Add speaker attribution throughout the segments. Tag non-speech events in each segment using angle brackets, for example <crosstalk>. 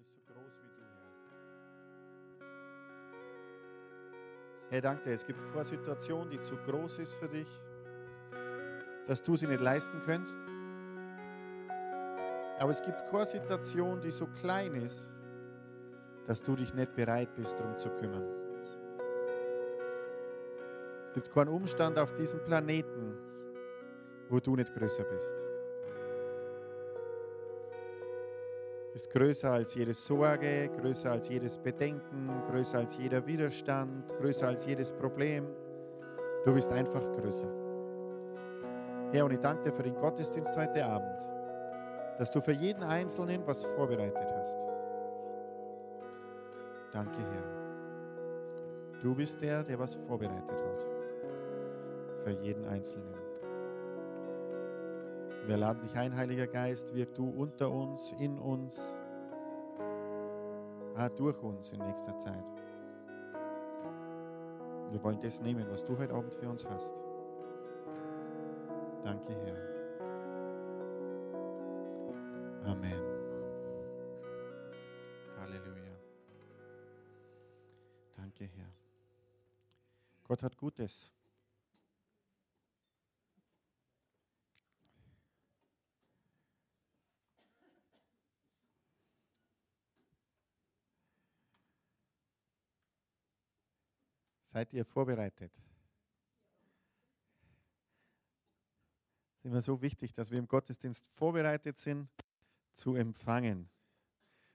Speaker 1: Ist so groß wie du, Herr. Herr, danke. Es gibt keine Situation, die zu groß ist für dich, dass du sie nicht leisten kannst. Aber es gibt keine Situation, die so klein ist, dass du dich nicht bereit bist, darum zu kümmern. Es gibt keinen Umstand auf diesem Planeten, wo du nicht größer bist. Bist größer als jede Sorge, größer als jedes Bedenken, größer als jeder Widerstand, größer als jedes Problem. Du bist einfach größer. Herr, und ich danke dir für den Gottesdienst heute Abend, dass du für jeden Einzelnen was vorbereitet hast. Danke, Herr. Du bist der, der was vorbereitet hat. Für jeden Einzelnen. Wir laden dich ein, Heiliger Geist, wirk du unter uns, in uns, ah, durch uns in nächster Zeit. Wir wollen das nehmen, was du heute Abend für uns hast. Danke, Herr. Amen. Halleluja. Danke, Herr. Gott hat Gutes. Seid ihr vorbereitet? Es ist immer so wichtig, dass wir im Gottesdienst vorbereitet sind zu empfangen.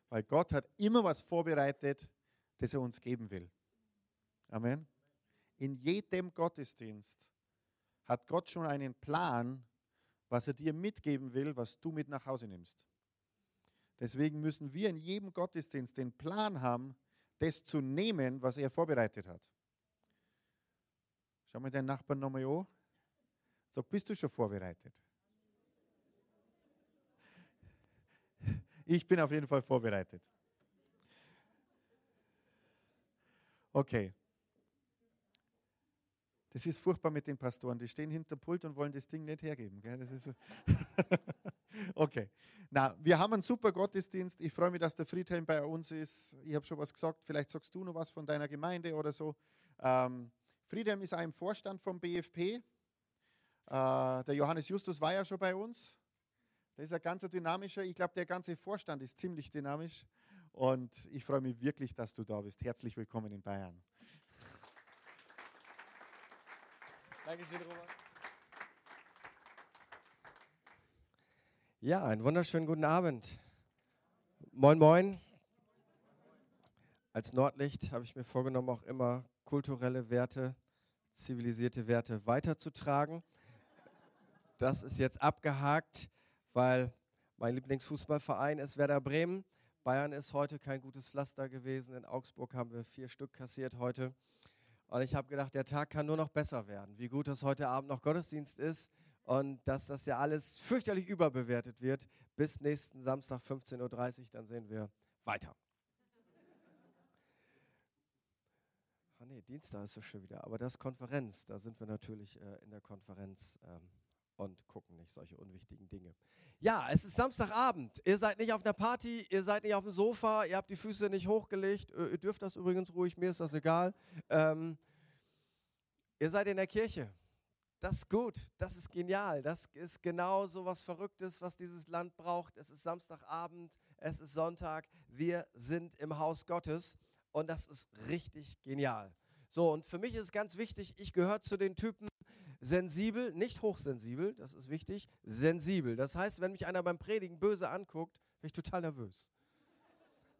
Speaker 1: Weil Gott hat immer was vorbereitet, das er uns geben will. Amen. In jedem Gottesdienst hat Gott schon einen Plan, was er dir mitgeben will, was du mit nach Hause nimmst. Deswegen müssen wir in jedem Gottesdienst den Plan haben, das zu nehmen, was er vorbereitet hat. Schau mal deinen Nachbarn nochmal an. Sag, bist du schon vorbereitet? Ich bin auf jeden Fall vorbereitet. Okay. Das ist furchtbar mit den Pastoren. Die stehen hinter Pult und wollen das Ding nicht hergeben. Gell? Das ist <laughs> okay. Na, wir haben einen super Gottesdienst. Ich freue mich, dass der Friedhelm bei uns ist. Ich habe schon was gesagt. Vielleicht sagst du noch was von deiner Gemeinde oder so. Ähm, Friedhelm ist auch im Vorstand vom BFP. Äh, der Johannes Justus war ja schon bei uns. Der ist ein ganz dynamischer. Ich glaube, der ganze Vorstand ist ziemlich dynamisch. Und ich freue mich wirklich, dass du da bist. Herzlich willkommen in Bayern.
Speaker 2: Dankeschön, Robert. Ja, einen wunderschönen guten Abend. Moin, moin. Als Nordlicht habe ich mir vorgenommen, auch immer kulturelle Werte, zivilisierte Werte weiterzutragen. Das ist jetzt abgehakt, weil mein Lieblingsfußballverein ist Werder Bremen. Bayern ist heute kein gutes Pflaster gewesen. In Augsburg haben wir vier Stück kassiert heute. Und ich habe gedacht, der Tag kann nur noch besser werden. Wie gut, dass heute Abend noch Gottesdienst ist und dass das ja alles fürchterlich überbewertet wird. Bis nächsten Samstag 15.30 Uhr, dann sehen wir weiter. Ah nee, Dienstag ist es schon wieder, aber das ist Konferenz. Da sind wir natürlich äh, in der Konferenz ähm, und gucken nicht solche unwichtigen Dinge. Ja, es ist Samstagabend. Ihr seid nicht auf einer Party, ihr seid nicht auf dem Sofa, ihr habt die Füße nicht hochgelegt. Ihr dürft das übrigens ruhig, mir ist das egal. Ähm, ihr seid in der Kirche. Das ist gut, das ist genial, das ist genau so was Verrücktes, was dieses Land braucht. Es ist Samstagabend, es ist Sonntag, wir sind im Haus Gottes und das ist richtig genial. So, und für mich ist es ganz wichtig, ich gehöre zu den Typen, sensibel, nicht hochsensibel, das ist wichtig, sensibel. Das heißt, wenn mich einer beim Predigen böse anguckt, bin ich total nervös.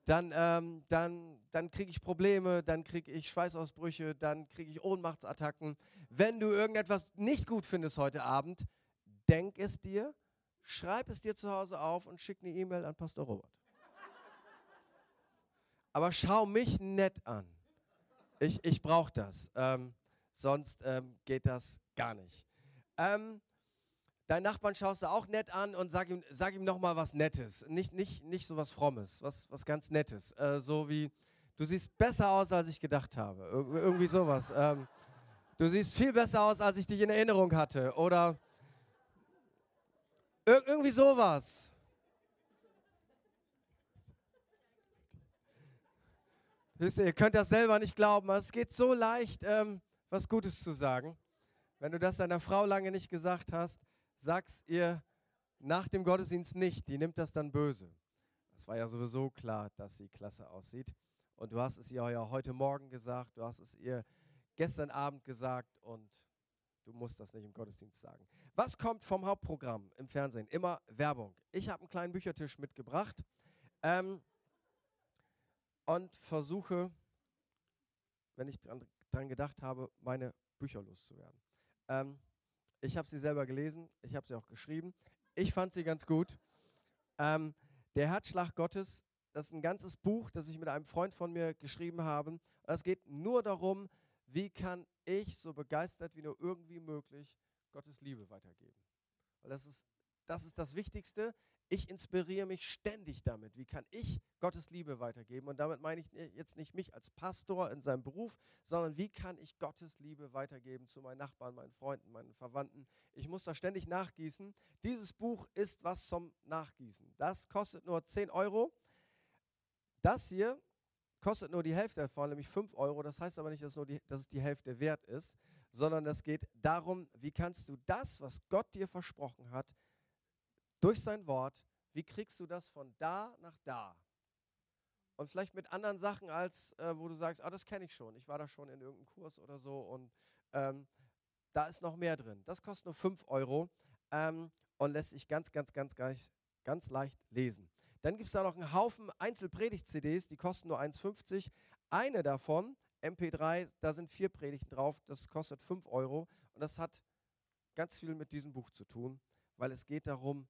Speaker 2: Dann, ähm, dann, dann kriege ich Probleme, dann kriege ich Schweißausbrüche, dann kriege ich Ohnmachtsattacken. Wenn du irgendetwas nicht gut findest heute Abend, denk es dir, schreib es dir zu Hause auf und schick eine E-Mail an Pastor Robert. Aber schau mich nett an. Ich, ich brauche das. Ähm, sonst ähm, geht das gar nicht. Ähm, deinen Nachbarn schaust du auch nett an und sag ihm, sag ihm nochmal was Nettes. Nicht, nicht, nicht so was Frommes, was, was ganz Nettes. Äh, so wie, du siehst besser aus, als ich gedacht habe. Ir irgendwie sowas. Ähm, du siehst viel besser aus, als ich dich in Erinnerung hatte. Oder ir irgendwie sowas. Wisst ihr, ihr könnt das selber nicht glauben, aber es geht so leicht, ähm, was Gutes zu sagen. Wenn du das deiner Frau lange nicht gesagt hast, sag's ihr nach dem Gottesdienst nicht. Die nimmt das dann böse. Es war ja sowieso klar, dass sie klasse aussieht. Und du hast es ihr ja heute Morgen gesagt, du hast es ihr gestern Abend gesagt und du musst das nicht im Gottesdienst sagen. Was kommt vom Hauptprogramm im Fernsehen? Immer Werbung. Ich habe einen kleinen Büchertisch mitgebracht ähm, und versuche, wenn ich dran, gedacht habe, meine Bücher loszuwerden. Ähm, ich habe sie selber gelesen, ich habe sie auch geschrieben. Ich fand sie ganz gut. Ähm, der Herzschlag Gottes, das ist ein ganzes Buch, das ich mit einem Freund von mir geschrieben habe. Es geht nur darum, wie kann ich so begeistert wie nur irgendwie möglich Gottes Liebe weitergeben. Weil das ist, das ist das Wichtigste. Ich inspiriere mich ständig damit. Wie kann ich Gottes Liebe weitergeben? Und damit meine ich jetzt nicht mich als Pastor in seinem Beruf, sondern wie kann ich Gottes Liebe weitergeben zu meinen Nachbarn, meinen Freunden, meinen Verwandten. Ich muss da ständig nachgießen. Dieses Buch ist was zum Nachgießen. Das kostet nur 10 Euro. Das hier kostet nur die Hälfte davon, nämlich 5 Euro. Das heißt aber nicht, dass, nur die, dass es die Hälfte wert ist, sondern es geht darum, wie kannst du das, was Gott dir versprochen hat, durch sein Wort, wie kriegst du das von da nach da? Und vielleicht mit anderen Sachen, als äh, wo du sagst, ah, das kenne ich schon, ich war da schon in irgendeinem Kurs oder so und ähm, da ist noch mehr drin. Das kostet nur 5 Euro ähm, und lässt sich ganz, ganz, ganz, ganz, ganz leicht lesen. Dann gibt es da noch einen Haufen Einzelpredigt-CDs, die kosten nur 1,50. Eine davon, MP3, da sind vier Predigten drauf, das kostet 5 Euro. Und das hat ganz viel mit diesem Buch zu tun, weil es geht darum,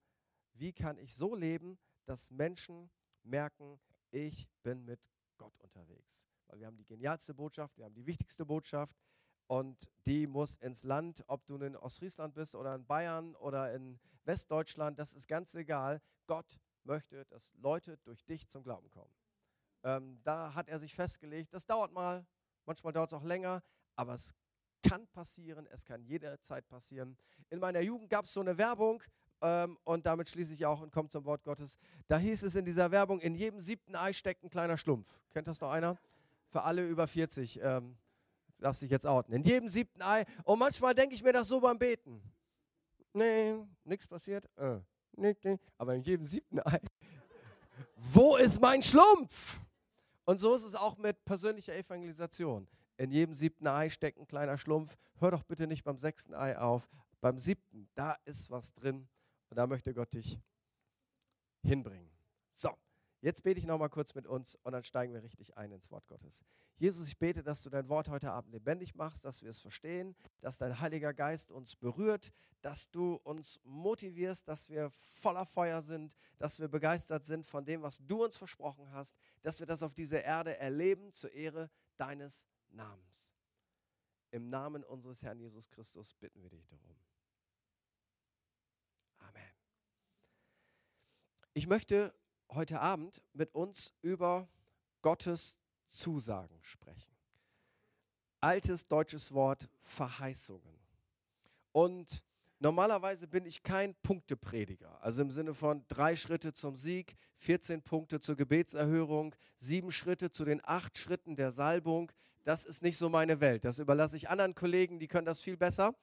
Speaker 2: wie kann ich so leben, dass Menschen merken, ich bin mit Gott unterwegs. Weil wir haben die genialste Botschaft, wir haben die wichtigste Botschaft und die muss ins Land, ob du in Ostfriesland bist oder in Bayern oder in Westdeutschland, das ist ganz egal. Gott möchte, dass Leute durch dich zum Glauben kommen. Ähm, da hat er sich festgelegt, das dauert mal, manchmal dauert es auch länger, aber es kann passieren, es kann jederzeit passieren. In meiner Jugend gab es so eine Werbung ähm, und damit schließe ich auch und komme zum Wort Gottes. Da hieß es in dieser Werbung, in jedem siebten Ei steckt ein kleiner Schlumpf. Kennt das noch einer? Für alle über 40. Ähm, darf sich jetzt outen. In jedem siebten Ei. Und manchmal denke ich mir das so beim Beten. Nee, nichts passiert. Äh aber in jedem siebten Ei. <laughs> Wo ist mein Schlumpf? Und so ist es auch mit persönlicher Evangelisation. In jedem siebten Ei steckt ein kleiner Schlumpf. Hör doch bitte nicht beim sechsten Ei auf. Beim siebten, da ist was drin. Und da möchte Gott dich hinbringen. So. Jetzt bete ich nochmal kurz mit uns und dann steigen wir richtig ein ins Wort Gottes. Jesus, ich bete, dass du dein Wort heute Abend lebendig machst, dass wir es verstehen, dass dein Heiliger Geist uns berührt, dass du uns motivierst, dass wir voller Feuer sind, dass wir begeistert sind von dem, was du uns versprochen hast, dass wir das auf dieser Erde erleben zur Ehre deines Namens. Im Namen unseres Herrn Jesus Christus bitten wir dich darum. Amen. Ich möchte heute Abend mit uns über Gottes Zusagen sprechen. Altes deutsches Wort Verheißungen. Und normalerweise bin ich kein Punkteprediger, also im Sinne von drei Schritte zum Sieg, 14 Punkte zur Gebetserhörung, sieben Schritte zu den acht Schritten der Salbung. Das ist nicht so meine Welt. Das überlasse ich anderen Kollegen, die können das viel besser.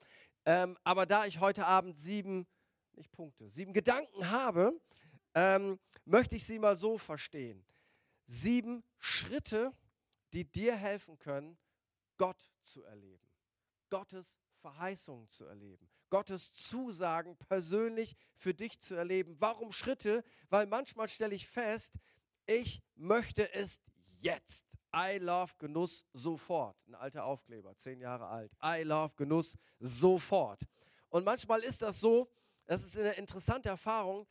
Speaker 2: Ähm, aber da ich heute Abend sieben, nicht Punkte, sieben Gedanken habe, ähm, möchte ich sie mal so verstehen. Sieben Schritte, die dir helfen können, Gott zu erleben, Gottes Verheißungen zu erleben, Gottes Zusagen persönlich für dich zu erleben. Warum Schritte? Weil manchmal stelle ich fest, ich möchte es jetzt. I love Genuss sofort. Ein alter Aufkleber, zehn Jahre alt. I love Genuss sofort. Und manchmal ist das so, das ist eine interessante Erfahrung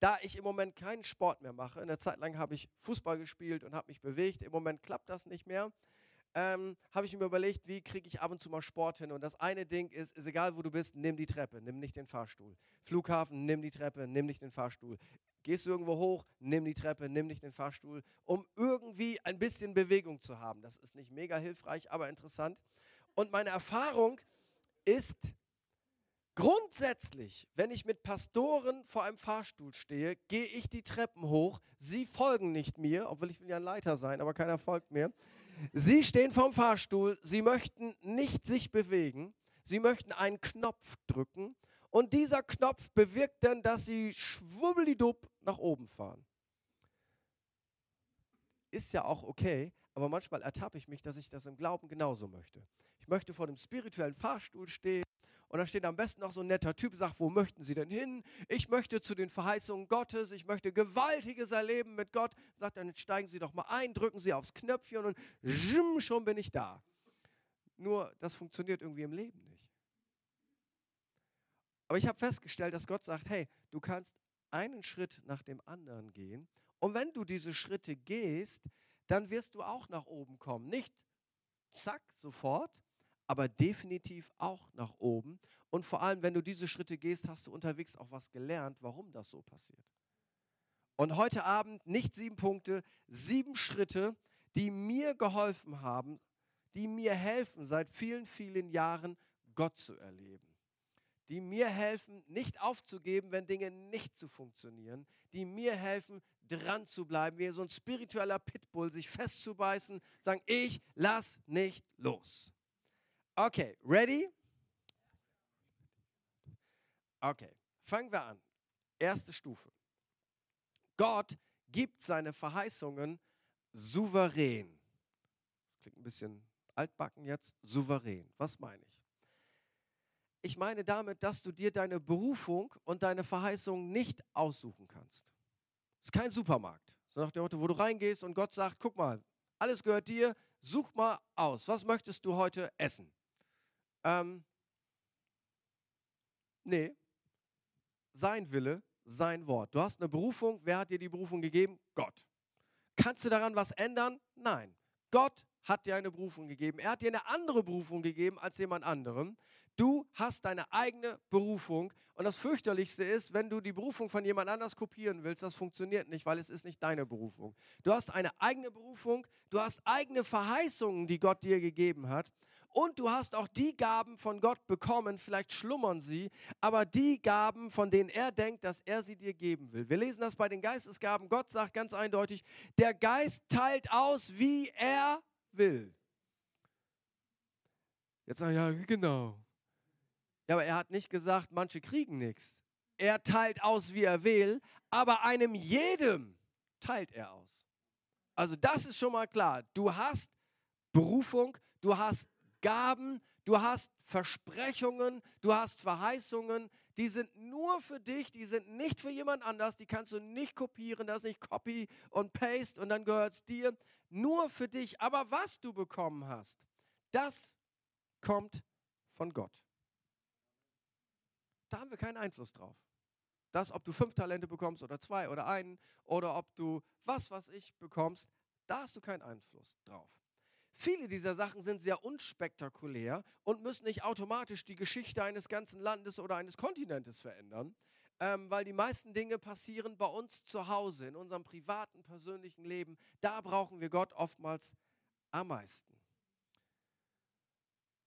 Speaker 2: da ich im Moment keinen Sport mehr mache, eine Zeit lang habe ich Fußball gespielt und habe mich bewegt, im Moment klappt das nicht mehr, ähm, habe ich mir überlegt, wie kriege ich ab und zu mal Sport hin. Und das eine Ding ist, ist egal wo du bist, nimm die Treppe, nimm nicht den Fahrstuhl. Flughafen, nimm die Treppe, nimm nicht den Fahrstuhl. Gehst du irgendwo hoch, nimm die Treppe, nimm nicht den Fahrstuhl, um irgendwie ein bisschen Bewegung zu haben. Das ist nicht mega hilfreich, aber interessant. Und meine Erfahrung ist, Grundsätzlich, wenn ich mit Pastoren vor einem Fahrstuhl stehe, gehe ich die Treppen hoch. Sie folgen nicht mir, obwohl ich will ja ein Leiter sein, aber keiner folgt mir. Sie stehen vorm Fahrstuhl, sie möchten nicht sich bewegen, sie möchten einen Knopf drücken und dieser Knopf bewirkt dann, dass sie schwubbelidupp nach oben fahren. Ist ja auch okay, aber manchmal ertappe ich mich, dass ich das im Glauben genauso möchte. Ich möchte vor dem spirituellen Fahrstuhl stehen und da steht am besten noch so ein netter Typ, sagt, wo möchten Sie denn hin? Ich möchte zu den Verheißungen Gottes, ich möchte Gewaltiges erleben mit Gott. Sagt, dann steigen Sie doch mal ein, drücken Sie aufs Knöpfchen und schon bin ich da. Nur, das funktioniert irgendwie im Leben nicht. Aber ich habe festgestellt, dass Gott sagt, hey, du kannst einen Schritt nach dem anderen gehen. Und wenn du diese Schritte gehst, dann wirst du auch nach oben kommen. Nicht zack, sofort, aber definitiv auch nach oben. Und vor allem, wenn du diese Schritte gehst, hast du unterwegs auch was gelernt, warum das so passiert. Und heute Abend nicht sieben Punkte, sieben Schritte, die mir geholfen haben, die mir helfen, seit vielen, vielen Jahren Gott zu erleben die mir helfen, nicht aufzugeben, wenn Dinge nicht zu funktionieren, die mir helfen, dran zu bleiben, wie so ein spiritueller Pitbull, sich festzubeißen, sagen, ich lass nicht los. Okay, ready? Okay, fangen wir an. Erste Stufe. Gott gibt seine Verheißungen souverän. Das klingt ein bisschen altbacken jetzt. Souverän. Was meine ich? Ich meine damit, dass du dir deine Berufung und deine Verheißung nicht aussuchen kannst. Es ist kein Supermarkt. So nach dem Motto, wo du reingehst und Gott sagt, guck mal, alles gehört dir, such mal aus. Was möchtest du heute essen? Ähm, nee, sein Wille, sein Wort. Du hast eine Berufung. Wer hat dir die Berufung gegeben? Gott. Kannst du daran was ändern? Nein. Gott hat dir eine Berufung gegeben. Er hat dir eine andere Berufung gegeben als jemand anderem. Du hast deine eigene Berufung. Und das fürchterlichste ist, wenn du die Berufung von jemand anders kopieren willst, das funktioniert nicht, weil es ist nicht deine Berufung. Du hast eine eigene Berufung, du hast eigene Verheißungen, die Gott dir gegeben hat. Und du hast auch die Gaben von Gott bekommen, vielleicht schlummern sie, aber die Gaben, von denen er denkt, dass er sie dir geben will. Wir lesen das bei den Geistesgaben. Gott sagt ganz eindeutig, der Geist teilt aus, wie er will. Jetzt sag ich, ja, genau. Ja, aber er hat nicht gesagt, manche kriegen nichts. Er teilt aus, wie er will, aber einem jedem teilt er aus. Also das ist schon mal klar. Du hast Berufung, du hast Gaben, du hast Versprechungen, du hast Verheißungen, die sind nur für dich, die sind nicht für jemand anders, die kannst du nicht kopieren, das ist nicht Copy und Paste und dann gehört es dir, nur für dich. Aber was du bekommen hast, das kommt von Gott. Da haben wir keinen Einfluss drauf. Das, ob du fünf Talente bekommst oder zwei oder einen oder ob du was, was ich bekommst, da hast du keinen Einfluss drauf. Viele dieser Sachen sind sehr unspektakulär und müssen nicht automatisch die Geschichte eines ganzen Landes oder eines Kontinentes verändern, ähm, weil die meisten Dinge passieren bei uns zu Hause, in unserem privaten, persönlichen Leben. Da brauchen wir Gott oftmals am meisten.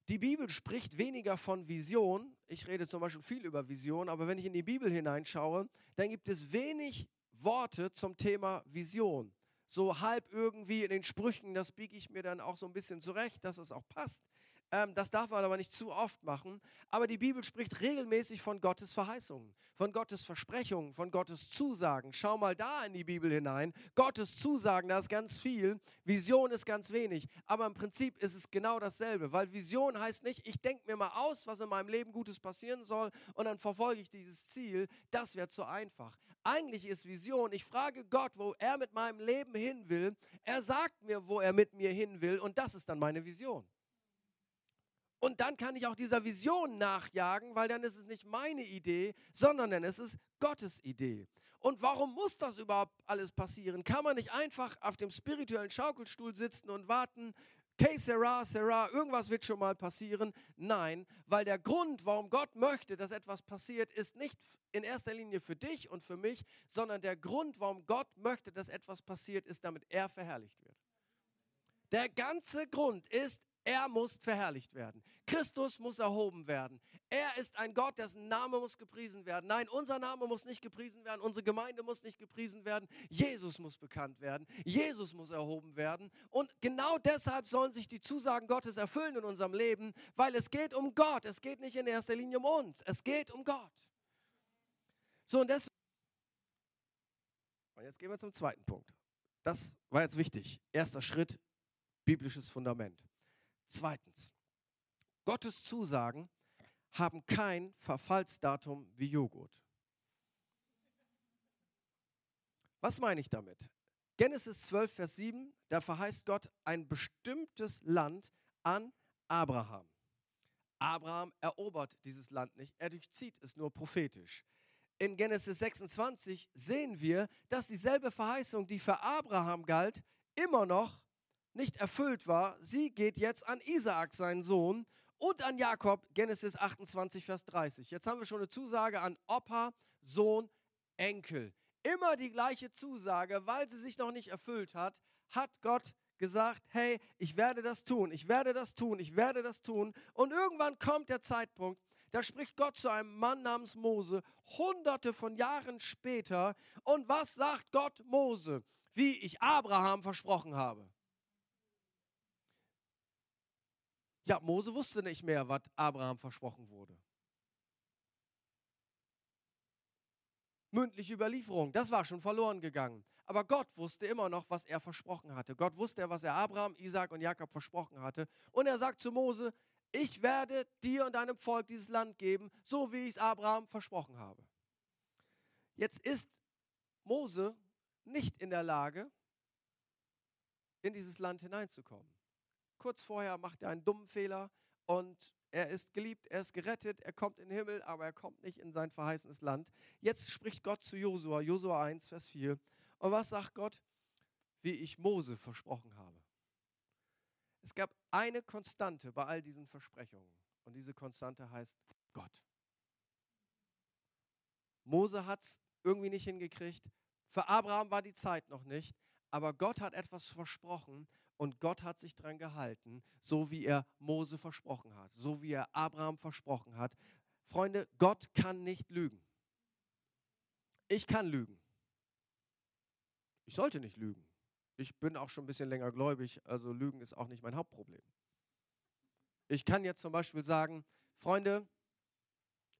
Speaker 2: Die Bibel spricht weniger von Vision. Ich rede zum Beispiel viel über Vision, aber wenn ich in die Bibel hineinschaue, dann gibt es wenig Worte zum Thema Vision. So halb irgendwie in den Sprüchen, das biege ich mir dann auch so ein bisschen zurecht, dass es auch passt. Ähm, das darf man aber nicht zu oft machen. Aber die Bibel spricht regelmäßig von Gottes Verheißungen, von Gottes Versprechungen, von Gottes Zusagen. Schau mal da in die Bibel hinein. Gottes Zusagen, da ist ganz viel. Vision ist ganz wenig. Aber im Prinzip ist es genau dasselbe, weil Vision heißt nicht, ich denke mir mal aus, was in meinem Leben Gutes passieren soll und dann verfolge ich dieses Ziel. Das wäre zu einfach. Eigentlich ist Vision, ich frage Gott, wo er mit meinem Leben hin will. Er sagt mir, wo er mit mir hin will und das ist dann meine Vision. Und dann kann ich auch dieser Vision nachjagen, weil dann ist es nicht meine Idee, sondern dann ist es Gottes Idee. Und warum muss das überhaupt alles passieren? Kann man nicht einfach auf dem spirituellen Schaukelstuhl sitzen und warten, que sera, sera, irgendwas wird schon mal passieren? Nein, weil der Grund, warum Gott möchte, dass etwas passiert, ist nicht in erster Linie für dich und für mich, sondern der Grund, warum Gott möchte, dass etwas passiert, ist, damit er verherrlicht wird. Der ganze Grund ist, Er muss verherrlicht werden. Christus muss erhoben werden. Er ist ein Gott, dessen Name muss gepriesen werden. Nein, unser Name muss nicht gepriesen werden. Unsere Gemeinde muss nicht gepriesen werden. Jesus muss bekannt werden. Jesus muss erhoben werden. Und genau deshalb sollen sich die Zusagen Gottes erfüllen in unserem Leben, weil es geht um Gott. Es geht nicht in erster Linie um uns. Es geht um Gott. So, und deswegen. Und jetzt gehen wir zum zweiten Punkt. Das war jetzt wichtig. Erster Schritt, biblisches Fundament. Zweitens, Gottes Zusagen haben kein Verfallsdatum wie Joghurt. Was meine ich damit? Genesis 12, Vers 7, da verheißt Gott ein bestimmtes Land an Abraham. Abraham erobert dieses Land nicht, er durchzieht es nur prophetisch. In Genesis 26 sehen wir, dass dieselbe Verheißung, die für Abraham galt, immer noch nicht erfüllt war, sie geht jetzt an Isaak, seinen Sohn, und an Jakob, Genesis 28, Vers 30. Jetzt haben wir schon eine Zusage an Opa, Sohn, Enkel. Immer die gleiche Zusage, weil sie sich noch nicht erfüllt hat, hat Gott gesagt, hey, ich werde das tun, ich werde das tun, ich werde das tun. Und irgendwann kommt der Zeitpunkt, da spricht Gott zu einem Mann namens Mose, hunderte von Jahren später. Und was sagt Gott Mose? Wie ich Abraham versprochen habe. Ja, Mose wusste nicht mehr, was Abraham versprochen wurde. Mündliche Überlieferung, das war schon verloren gegangen. Aber Gott wusste immer noch, was er versprochen hatte. Gott wusste, was er Abraham, Isaac und Jakob versprochen hatte. Und er sagt zu Mose, ich werde dir und deinem Volk dieses Land geben, so wie ich es Abraham versprochen habe. Jetzt ist Mose nicht in der Lage, in dieses Land hineinzukommen kurz vorher macht er einen dummen Fehler und er ist geliebt, er ist gerettet, er kommt in den Himmel, aber er kommt nicht in sein verheißenes Land. Jetzt spricht Gott zu Josua, Josua 1, Vers 4. Und was sagt Gott? Wie ich Mose versprochen habe. Es gab eine Konstante bei all diesen Versprechungen und diese Konstante heißt Gott. Mose hat es irgendwie nicht hingekriegt. Für Abraham war die Zeit noch nicht, aber Gott hat etwas versprochen und Gott hat sich daran gehalten, so wie er Mose versprochen hat, so wie er Abraham versprochen hat. Freunde, Gott kann nicht lügen. Ich kann lügen. Ich sollte nicht lügen. Ich bin auch schon ein bisschen länger gläubig, also Lügen ist auch nicht mein Hauptproblem. Ich kann jetzt zum Beispiel sagen, Freunde,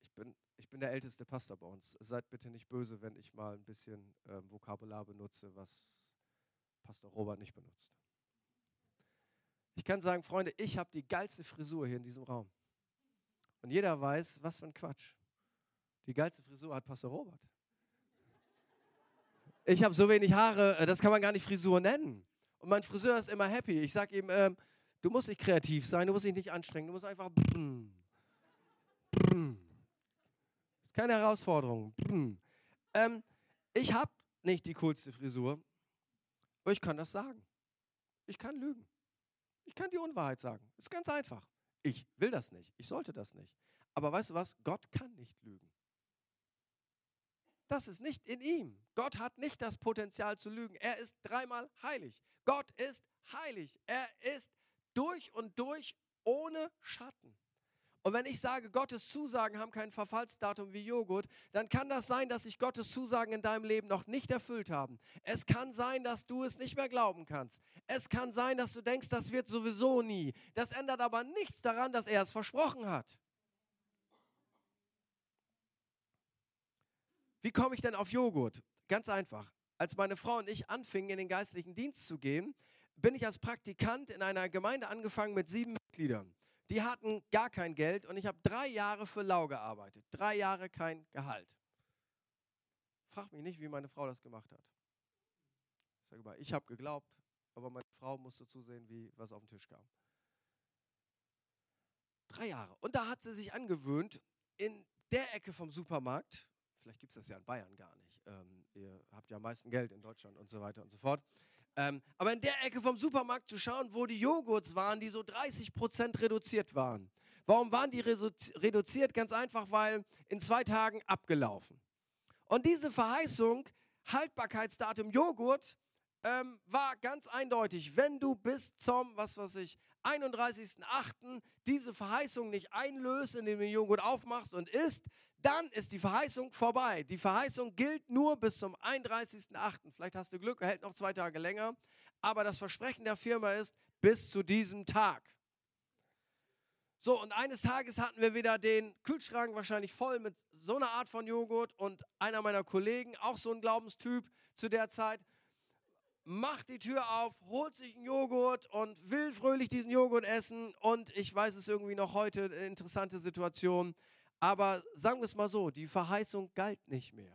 Speaker 2: ich bin, ich bin der älteste Pastor bei uns. Seid bitte nicht böse, wenn ich mal ein bisschen äh, Vokabular benutze, was Pastor Robert nicht benutzt. Ich kann sagen, Freunde, ich habe die geilste Frisur hier in diesem Raum. Und jeder weiß, was für ein Quatsch. Die geilste Frisur hat Pastor Robert. Ich habe so wenig Haare, äh, das kann man gar nicht Frisur nennen. Und mein Friseur ist immer happy. Ich sage ihm, ähm, du musst nicht kreativ sein, du musst dich nicht anstrengen, du musst einfach. Keine Herausforderung. Ähm, ich habe nicht die coolste Frisur, aber ich kann das sagen. Ich kann lügen. Ich kann die Unwahrheit sagen. Ist ganz einfach. Ich will das nicht. Ich sollte das nicht. Aber weißt du was? Gott kann nicht lügen. Das ist nicht in ihm. Gott hat nicht das Potenzial zu lügen. Er ist dreimal heilig. Gott ist heilig. Er ist durch und durch ohne Schatten. Und wenn ich sage, Gottes Zusagen haben kein Verfallsdatum wie Joghurt, dann kann das sein, dass sich Gottes Zusagen in deinem Leben noch nicht erfüllt haben. Es kann sein, dass du es nicht mehr glauben kannst. Es kann sein, dass du denkst, das wird sowieso nie. Das ändert aber nichts daran, dass er es versprochen hat. Wie komme ich denn auf Joghurt? Ganz einfach. Als meine Frau und ich anfingen, in den geistlichen Dienst zu gehen, bin ich als Praktikant in einer Gemeinde angefangen mit sieben Mitgliedern. Die hatten gar kein Geld und ich habe drei Jahre für lau gearbeitet. Drei Jahre kein Gehalt. Frag mich nicht, wie meine Frau das gemacht hat. Ich sage mal, ich habe geglaubt, aber meine Frau musste zusehen, wie was auf den Tisch kam. Drei Jahre. Und da hat sie sich angewöhnt, in der Ecke vom Supermarkt, vielleicht gibt es das ja in Bayern gar nicht, ähm, ihr habt ja am meisten Geld in Deutschland und so weiter und so fort, ähm, aber in der Ecke vom Supermarkt zu schauen, wo die Joghurts waren, die so 30% reduziert waren. Warum waren die reduziert? Ganz einfach, weil in zwei Tagen abgelaufen. Und diese Verheißung, Haltbarkeitsdatum Joghurt, ähm, war ganz eindeutig. Wenn du bis zum, was weiß ich, 31.08. diese Verheißung nicht einlöst, indem du den Joghurt aufmachst und isst, dann ist die Verheißung vorbei. Die Verheißung gilt nur bis zum 31.08. Vielleicht hast du Glück, hält noch zwei Tage länger. Aber das Versprechen der Firma ist, bis zu diesem Tag. So, und eines Tages hatten wir wieder den Kühlschrank wahrscheinlich voll mit so einer Art von Joghurt und einer meiner Kollegen, auch so ein Glaubenstyp zu der Zeit, macht die Tür auf, holt sich einen Joghurt und will fröhlich diesen Joghurt essen. Und ich weiß es irgendwie noch heute, eine interessante Situation. Aber sagen wir es mal so, die Verheißung galt nicht mehr.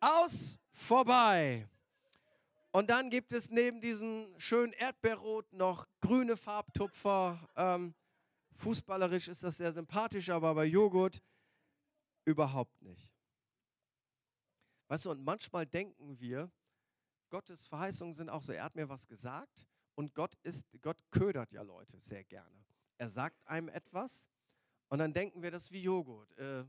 Speaker 2: Aus, vorbei. Und dann gibt es neben diesem schönen Erdbeerrot noch grüne Farbtupfer. Ähm, fußballerisch ist das sehr sympathisch, aber bei Joghurt überhaupt nicht. Weißt du, und manchmal denken wir, Gottes Verheißungen sind auch so, er hat mir was gesagt und Gott ist, Gott ködert ja Leute sehr gerne. Er sagt einem etwas und dann denken wir, das ist wie Joghurt. Äh, hm,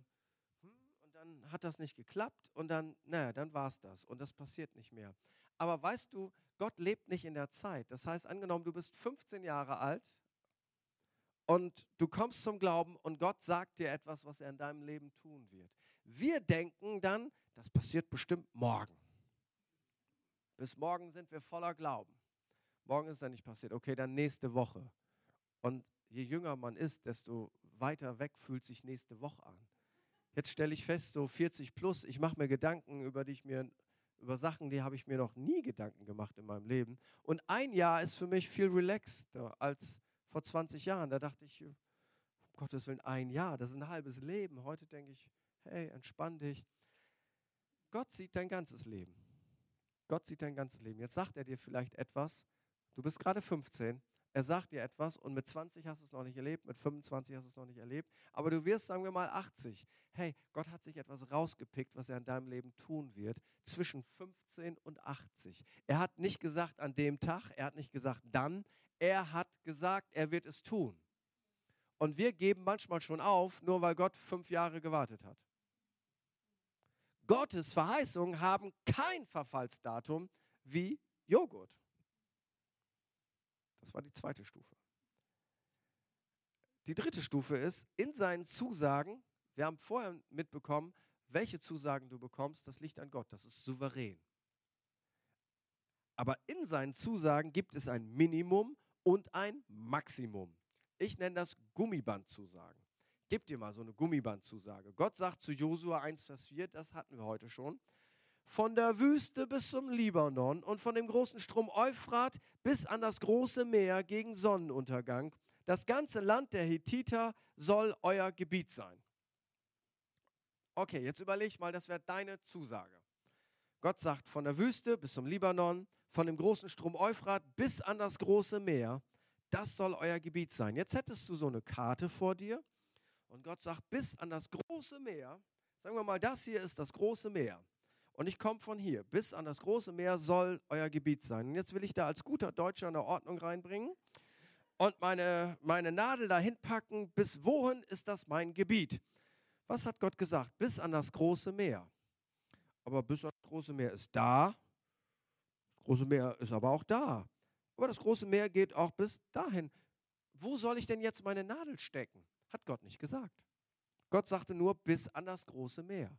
Speaker 2: und dann hat das nicht geklappt und dann, naja, dann war es das und das passiert nicht mehr. Aber weißt du, Gott lebt nicht in der Zeit. Das heißt, angenommen, du bist 15 Jahre alt und du kommst zum Glauben und Gott sagt dir etwas, was er in deinem Leben tun wird. Wir denken dann, das passiert bestimmt morgen. Bis morgen sind wir voller Glauben. Morgen ist dann nicht passiert. Okay, dann nächste Woche. Und je jünger man ist, desto weiter weg fühlt sich nächste Woche an. Jetzt stelle ich fest, so 40 plus, ich mache mir Gedanken, über die ich mir über Sachen, die habe ich mir noch nie Gedanken gemacht in meinem Leben. Und ein Jahr ist für mich viel relaxter als vor 20 Jahren. Da dachte ich, um Gottes Willen, ein Jahr, das ist ein halbes Leben. Heute denke ich, hey, entspann dich. Gott sieht dein ganzes Leben. Gott sieht dein ganzes Leben. Jetzt sagt er dir vielleicht etwas. Du bist gerade 15. Er sagt dir etwas und mit 20 hast du es noch nicht erlebt, mit 25 hast du es noch nicht erlebt, aber du wirst, sagen wir mal, 80. Hey, Gott hat sich etwas rausgepickt, was er in deinem Leben tun wird, zwischen 15 und 80. Er hat nicht gesagt an dem Tag, er hat nicht gesagt dann, er hat gesagt, er wird es tun. Und wir geben manchmal schon auf, nur weil Gott fünf Jahre gewartet hat. Gottes Verheißungen haben kein Verfallsdatum wie Joghurt. Das war die zweite Stufe. Die dritte Stufe ist, in seinen Zusagen, wir haben vorher mitbekommen, welche Zusagen du bekommst, das liegt an Gott, das ist souverän. Aber in seinen Zusagen gibt es ein Minimum und ein Maximum. Ich nenne das Gummibandzusagen. Gib dir mal so eine Gummibandzusage. Gott sagt zu Josua 1, Vers 4, das hatten wir heute schon, von der Wüste bis zum Libanon und von dem großen Strom Euphrat bis an das große Meer gegen Sonnenuntergang. Das ganze Land der Hethiter soll euer Gebiet sein. Okay, jetzt überleg mal, das wäre deine Zusage. Gott sagt, von der Wüste bis zum Libanon, von dem großen Strom Euphrat bis an das große Meer, das soll euer Gebiet sein. Jetzt hättest du so eine Karte vor dir und Gott sagt, bis an das große Meer, sagen wir mal, das hier ist das große Meer. Und ich komme von hier. Bis an das große Meer soll euer Gebiet sein. Und jetzt will ich da als guter Deutscher eine Ordnung reinbringen und meine, meine Nadel dahin packen. Bis wohin ist das mein Gebiet? Was hat Gott gesagt? Bis an das große Meer. Aber bis an das große Meer ist da. Das große Meer ist aber auch da. Aber das große Meer geht auch bis dahin. Wo soll ich denn jetzt meine Nadel stecken? Hat Gott nicht gesagt. Gott sagte nur bis an das große Meer.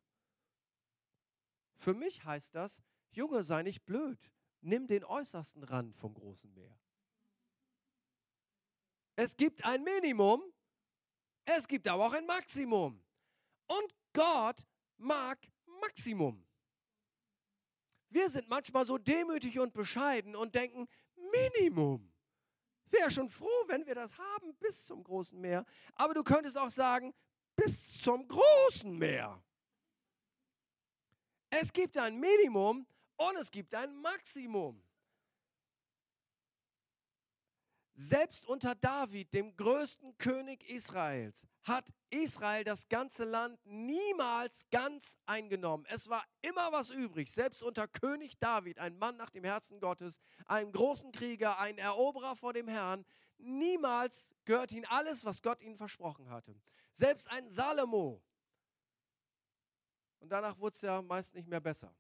Speaker 2: Für mich heißt das, Junge, sei nicht blöd. Nimm den äußersten Rand vom großen Meer. Es gibt ein Minimum, es gibt aber auch ein Maximum. Und Gott mag Maximum. Wir sind manchmal so demütig und bescheiden und denken, Minimum. Wäre schon froh, wenn wir das haben bis zum großen Meer. Aber du könntest auch sagen, bis zum großen Meer. Es gibt ein Minimum und es gibt ein Maximum. Selbst unter David, dem größten König Israels, hat Israel das ganze Land niemals ganz eingenommen. Es war immer was übrig. Selbst unter König David, ein Mann nach dem Herzen Gottes, einem großen Krieger, ein Eroberer vor dem Herrn, niemals gehört ihm alles, was Gott ihnen versprochen hatte. Selbst ein Salomo, und danach wurde es ja meist nicht mehr besser.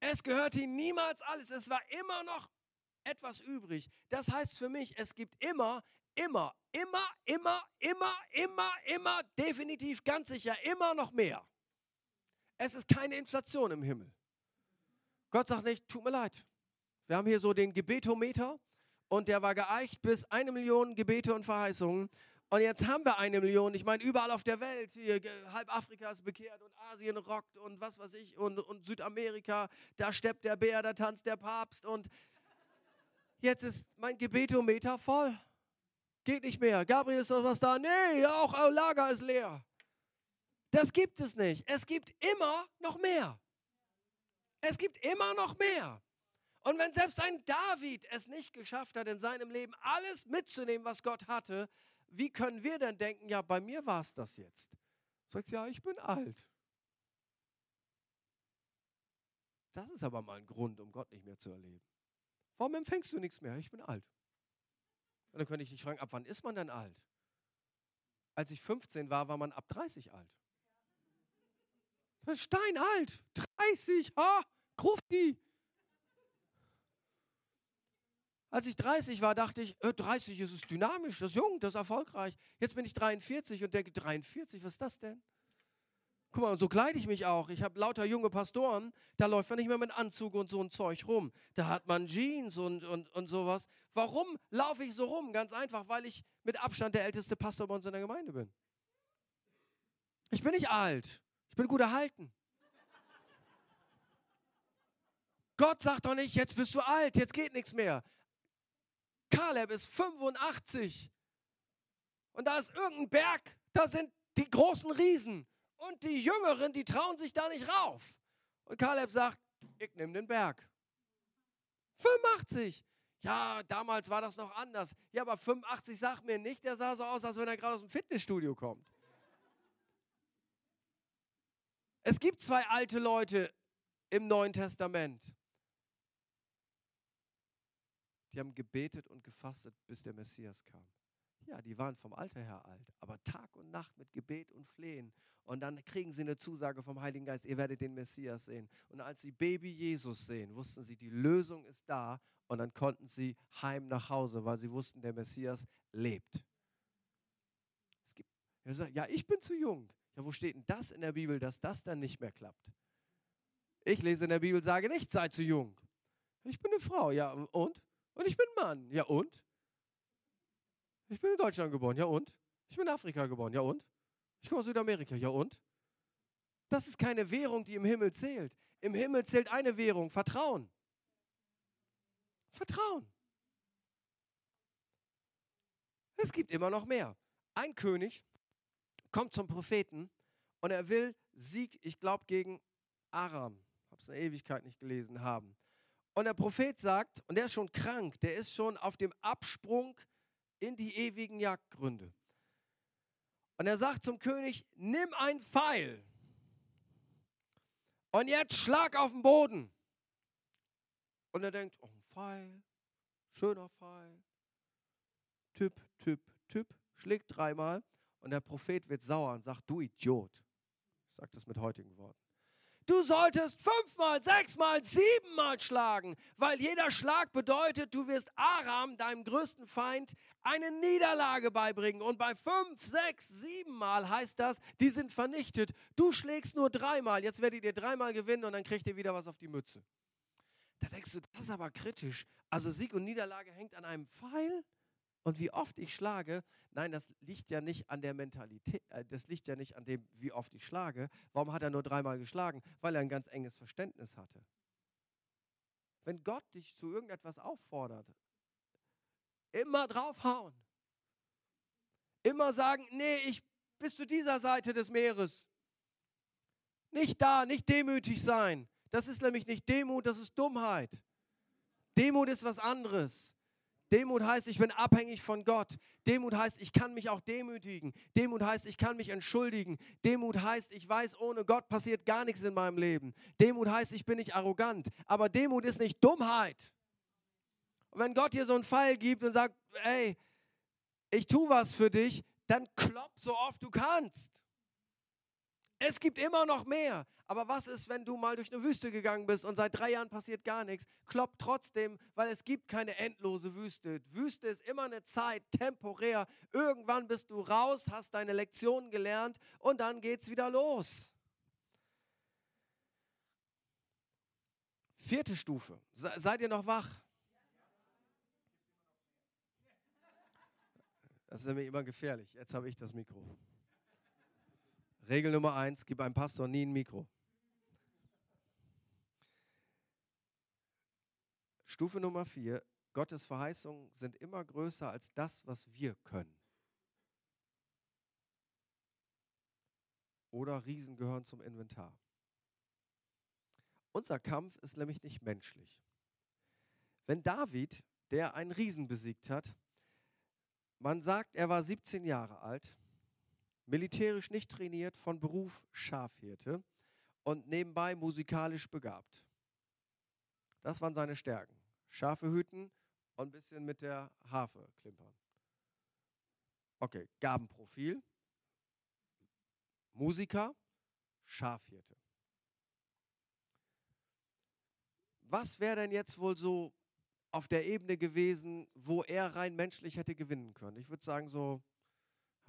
Speaker 2: Es gehörte ihm niemals alles. Es war immer noch etwas übrig. Das heißt für mich, es gibt immer, immer, immer, immer, immer, immer, immer, definitiv ganz sicher, immer noch mehr. Es ist keine Inflation im Himmel. Gott sagt nicht, tut mir leid. Wir haben hier so den Gebetometer und der war geeicht bis eine Million Gebete und Verheißungen. Und jetzt haben wir eine Million. Ich meine, überall auf der Welt, hier, halb Afrika ist bekehrt und Asien rockt und was weiß ich und, und Südamerika, da steppt der Bär, da tanzt der Papst und jetzt ist mein Gebetometer voll. Geht nicht mehr. Gabriel, ist noch was da? Nee, auch Lager ist leer. Das gibt es nicht. Es gibt immer noch mehr. Es gibt immer noch mehr. Und wenn selbst ein David es nicht geschafft hat, in seinem Leben alles mitzunehmen, was Gott hatte, wie können wir denn denken, ja, bei mir war es das jetzt? Sagt, ja, ich bin alt. Das ist aber mal ein Grund, um Gott nicht mehr zu erleben. Warum empfängst du nichts mehr? Ich bin alt. Und dann könnte ich dich fragen, ab wann ist man denn alt? Als ich 15 war, war man ab 30 alt. Das ist steinalt. 30, ha, Krufti. Als ich 30 war, dachte ich, 30 ist es dynamisch, das ist jung, das ist erfolgreich. Jetzt bin ich 43 und denke, 43, was ist das denn? Guck mal, so kleide ich mich auch. Ich habe lauter junge Pastoren, da läuft man nicht mehr mit Anzug und so ein Zeug rum. Da hat man Jeans und, und, und sowas. Warum laufe ich so rum? Ganz einfach, weil ich mit Abstand der älteste Pastor bei uns in der Gemeinde bin. Ich bin nicht alt, ich bin gut erhalten. Gott sagt doch nicht, jetzt bist du alt, jetzt geht nichts mehr. Kaleb ist 85. Und da ist irgendein Berg, da sind die großen Riesen. Und die Jüngeren, die trauen sich da nicht rauf. Und Kaleb sagt, ich nehme den Berg. 85. Ja, damals war das noch anders. Ja, aber 85 sagt mir nicht, der sah so aus, als wenn er gerade aus dem Fitnessstudio kommt. Es gibt zwei alte Leute im Neuen Testament. Die haben gebetet und gefastet, bis der Messias kam. Ja, die waren vom Alter her alt, aber Tag und Nacht mit Gebet und Flehen. Und dann kriegen sie eine Zusage vom Heiligen Geist, ihr werdet den Messias sehen. Und als sie Baby Jesus sehen, wussten sie, die Lösung ist da. Und dann konnten sie heim nach Hause, weil sie wussten, der Messias lebt. Es gibt, sagt, ja, ich bin zu jung. Ja, wo steht denn das in der Bibel, dass das dann nicht mehr klappt? Ich lese in der Bibel, sage nicht, sei zu jung. Ich bin eine Frau, ja, und? Und ich bin Mann. Ja und? Ich bin in Deutschland geboren. Ja und? Ich bin in Afrika geboren. Ja und? Ich komme aus Südamerika. Ja und? Das ist keine Währung, die im Himmel zählt. Im Himmel zählt eine Währung, Vertrauen. Vertrauen. Es gibt immer noch mehr. Ein König kommt zum Propheten und er will Sieg, ich glaube, gegen Aram. Ich habe es eine Ewigkeit nicht gelesen haben. Und der Prophet sagt, und der ist schon krank, der ist schon auf dem Absprung in die ewigen Jagdgründe. Und er sagt zum König, nimm ein Pfeil und jetzt schlag auf den Boden. Und er denkt, oh, ein Pfeil, schöner Pfeil. Typ, Typ, Typ, schlägt dreimal und der Prophet wird sauer und sagt, du Idiot. Ich sage das mit heutigen Worten. Du solltest fünfmal, sechsmal, siebenmal schlagen, weil jeder Schlag bedeutet, du wirst Aram, deinem größten Feind, eine Niederlage beibringen. Und bei fünf, sechs, siebenmal heißt das, die sind vernichtet. Du schlägst nur dreimal, jetzt werdet ihr dreimal gewinnen und dann kriegt ihr wieder was auf die Mütze. Da denkst du, das ist aber kritisch. Also Sieg und Niederlage hängt an einem Pfeil? Und wie oft ich schlage, nein, das liegt ja nicht an der Mentalität, äh, das liegt ja nicht an dem, wie oft ich schlage. Warum hat er nur dreimal geschlagen? Weil er ein ganz enges Verständnis hatte. Wenn Gott dich zu irgendetwas auffordert, immer draufhauen. Immer sagen, nee, ich bis zu dieser Seite des Meeres. Nicht da, nicht demütig sein. Das ist nämlich nicht Demut, das ist Dummheit. Demut ist was anderes. Demut heißt, ich bin abhängig von Gott. Demut heißt, ich kann mich auch demütigen. Demut heißt, ich kann mich entschuldigen. Demut heißt, ich weiß, ohne Gott passiert gar nichts in meinem Leben. Demut heißt, ich bin nicht arrogant. Aber Demut ist nicht Dummheit. Und wenn Gott dir so einen Pfeil gibt und sagt, ey, ich tue was für dich, dann klopp so oft du kannst. Es gibt immer noch mehr. Aber was ist, wenn du mal durch eine Wüste gegangen bist und seit drei Jahren passiert gar nichts? Klopp trotzdem, weil es gibt keine endlose Wüste. Wüste ist immer eine Zeit, temporär. Irgendwann bist du raus, hast deine Lektionen gelernt und dann geht's wieder los. Vierte Stufe. Seid ihr noch wach? Das ist nämlich immer gefährlich. Jetzt habe ich das Mikro. Regel Nummer eins, gib einem Pastor nie ein Mikro. Stufe Nummer vier, Gottes Verheißungen sind immer größer als das, was wir können. Oder Riesen gehören zum Inventar. Unser Kampf ist nämlich nicht menschlich. Wenn David, der einen Riesen besiegt hat, man sagt, er war 17 Jahre alt, militärisch nicht trainiert, von Beruf Schafhirte und nebenbei musikalisch begabt. Das waren seine Stärken. Schafe hüten und ein bisschen mit der Harfe klimpern. Okay, Gabenprofil. Musiker, Schafhirte. Was wäre denn jetzt wohl so auf der Ebene gewesen, wo er rein menschlich hätte gewinnen können? Ich würde sagen, so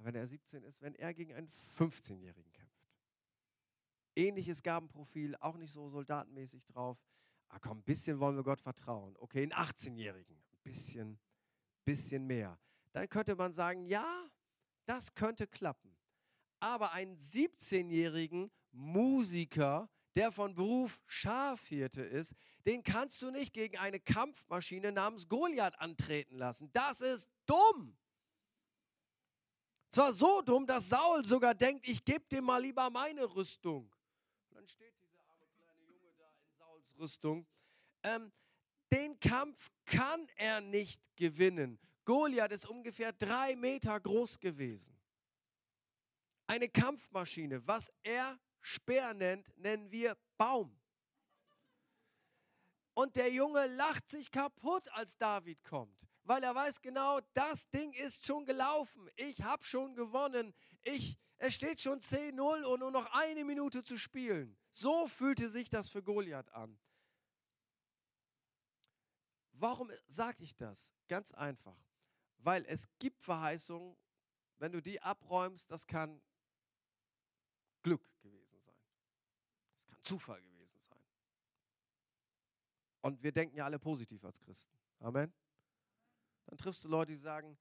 Speaker 2: wenn er 17 ist, wenn er gegen einen 15-Jährigen kämpft. Ähnliches Gabenprofil, auch nicht so soldatenmäßig drauf. Ah komm, ein bisschen wollen wir Gott vertrauen. Okay, einen 18-Jährigen, ein bisschen, bisschen mehr. Dann könnte man sagen, ja, das könnte klappen. Aber einen 17-jährigen Musiker, der von Beruf Schafhirte ist, den kannst du nicht gegen eine Kampfmaschine namens Goliath antreten lassen. Das ist dumm. Zwar so dumm, dass Saul sogar denkt, ich gebe dem mal lieber meine Rüstung. Dann steht dieser arme kleine Junge da in Sauls Rüstung. Ähm, den Kampf kann er nicht gewinnen. Goliath ist ungefähr drei Meter groß gewesen. Eine Kampfmaschine, was er Speer nennt, nennen wir Baum. Und der Junge lacht sich kaputt, als David kommt weil er weiß genau, das Ding ist schon gelaufen. Ich habe schon gewonnen. Ich, es steht schon 10-0 und nur noch eine Minute zu spielen. So fühlte sich das für Goliath an. Warum sage ich das? Ganz einfach. Weil es gibt Verheißungen, wenn du die abräumst, das kann Glück gewesen sein. Das kann Zufall gewesen sein. Und wir denken ja alle positiv als Christen. Amen. Dann triffst du Leute, die sagen,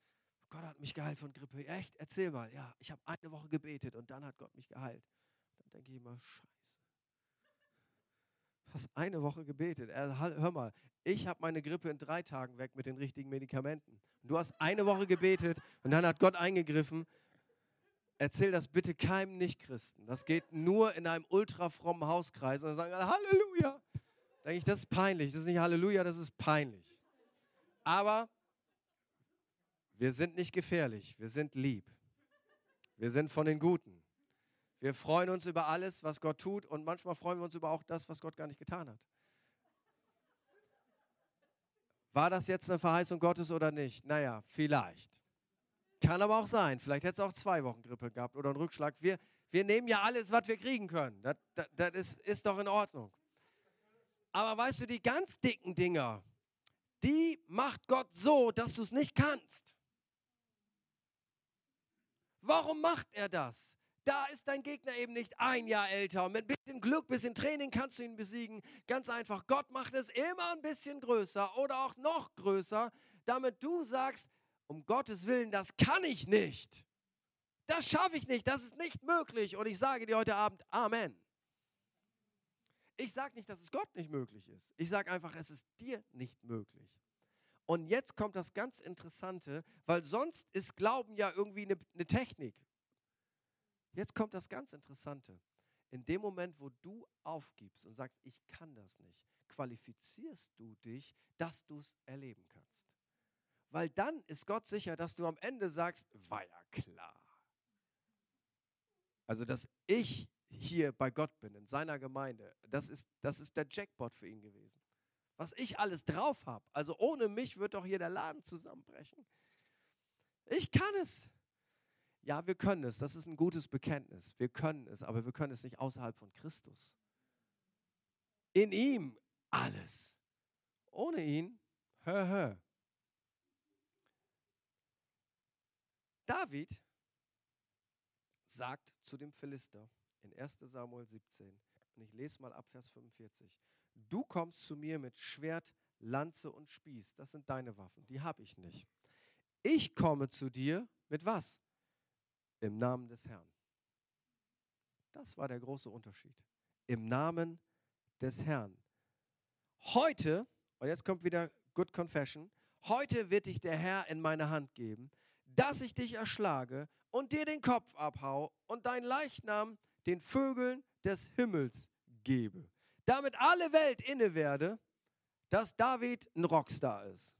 Speaker 2: Gott hat mich geheilt von Grippe. Echt? Erzähl mal. Ja, ich habe eine Woche gebetet und dann hat Gott mich geheilt. Dann denke ich immer, scheiße. Fast eine Woche gebetet. hör mal, ich habe meine Grippe in drei Tagen weg mit den richtigen Medikamenten. du hast eine Woche gebetet und dann hat Gott eingegriffen. Erzähl das bitte keinem Nichtchristen. Das geht nur in einem ultrafrommen Hauskreis und dann sagen alle Halleluja. Denke ich, das ist peinlich. Das ist nicht Halleluja, das ist peinlich. Aber wir sind nicht gefährlich, wir sind lieb. Wir sind von den Guten. Wir freuen uns über alles, was Gott tut und manchmal freuen wir uns über auch das, was Gott gar nicht getan hat. War das jetzt eine Verheißung Gottes oder nicht? Naja, vielleicht. Kann aber auch sein. Vielleicht hätte es auch zwei Wochen Grippe gehabt oder einen Rückschlag. Wir, wir nehmen ja alles, was wir kriegen können. Das, das, das ist, ist doch in Ordnung. Aber weißt du, die ganz dicken Dinger, die macht Gott so, dass du es nicht kannst. Warum macht er das? Da ist dein Gegner eben nicht ein Jahr älter. Und mit ein bisschen Glück, ein bisschen Training kannst du ihn besiegen. Ganz einfach. Gott macht es immer ein bisschen größer oder auch noch größer, damit du sagst, um Gottes Willen, das kann ich nicht. Das schaffe ich nicht. Das ist nicht möglich. Und ich sage dir heute Abend Amen. Ich sage nicht, dass es Gott nicht möglich ist. Ich sage einfach, es ist dir nicht möglich. Und jetzt kommt das ganz Interessante, weil sonst ist Glauben ja irgendwie eine, eine Technik. Jetzt kommt das ganz Interessante. In dem Moment, wo du aufgibst und sagst, ich kann das nicht, qualifizierst du dich, dass du es erleben kannst. Weil dann ist Gott sicher, dass du am Ende sagst, war ja klar. Also, dass ich hier bei Gott bin, in seiner Gemeinde, das ist, das ist der Jackpot für ihn gewesen was ich alles drauf habe. Also ohne mich wird doch hier der Laden zusammenbrechen. Ich kann es. Ja, wir können es. Das ist ein gutes Bekenntnis. Wir können es, aber wir können es nicht außerhalb von Christus. In ihm alles. Ohne ihn, hör, hör. David sagt zu dem Philister in 1 Samuel 17, und ich lese mal ab Vers 45, du kommst zu mir mit Schwert, Lanze und Spieß, das sind deine Waffen, die habe ich nicht. Ich komme zu dir mit was? Im Namen des Herrn. Das war der große Unterschied. Im Namen des Herrn. Heute, und jetzt kommt wieder Good Confession, heute wird dich der Herr in meine Hand geben, dass ich dich erschlage und dir den Kopf abhau und dein Leichnam den Vögeln des Himmels gebe. Damit alle Welt inne werde, dass David ein Rockstar ist.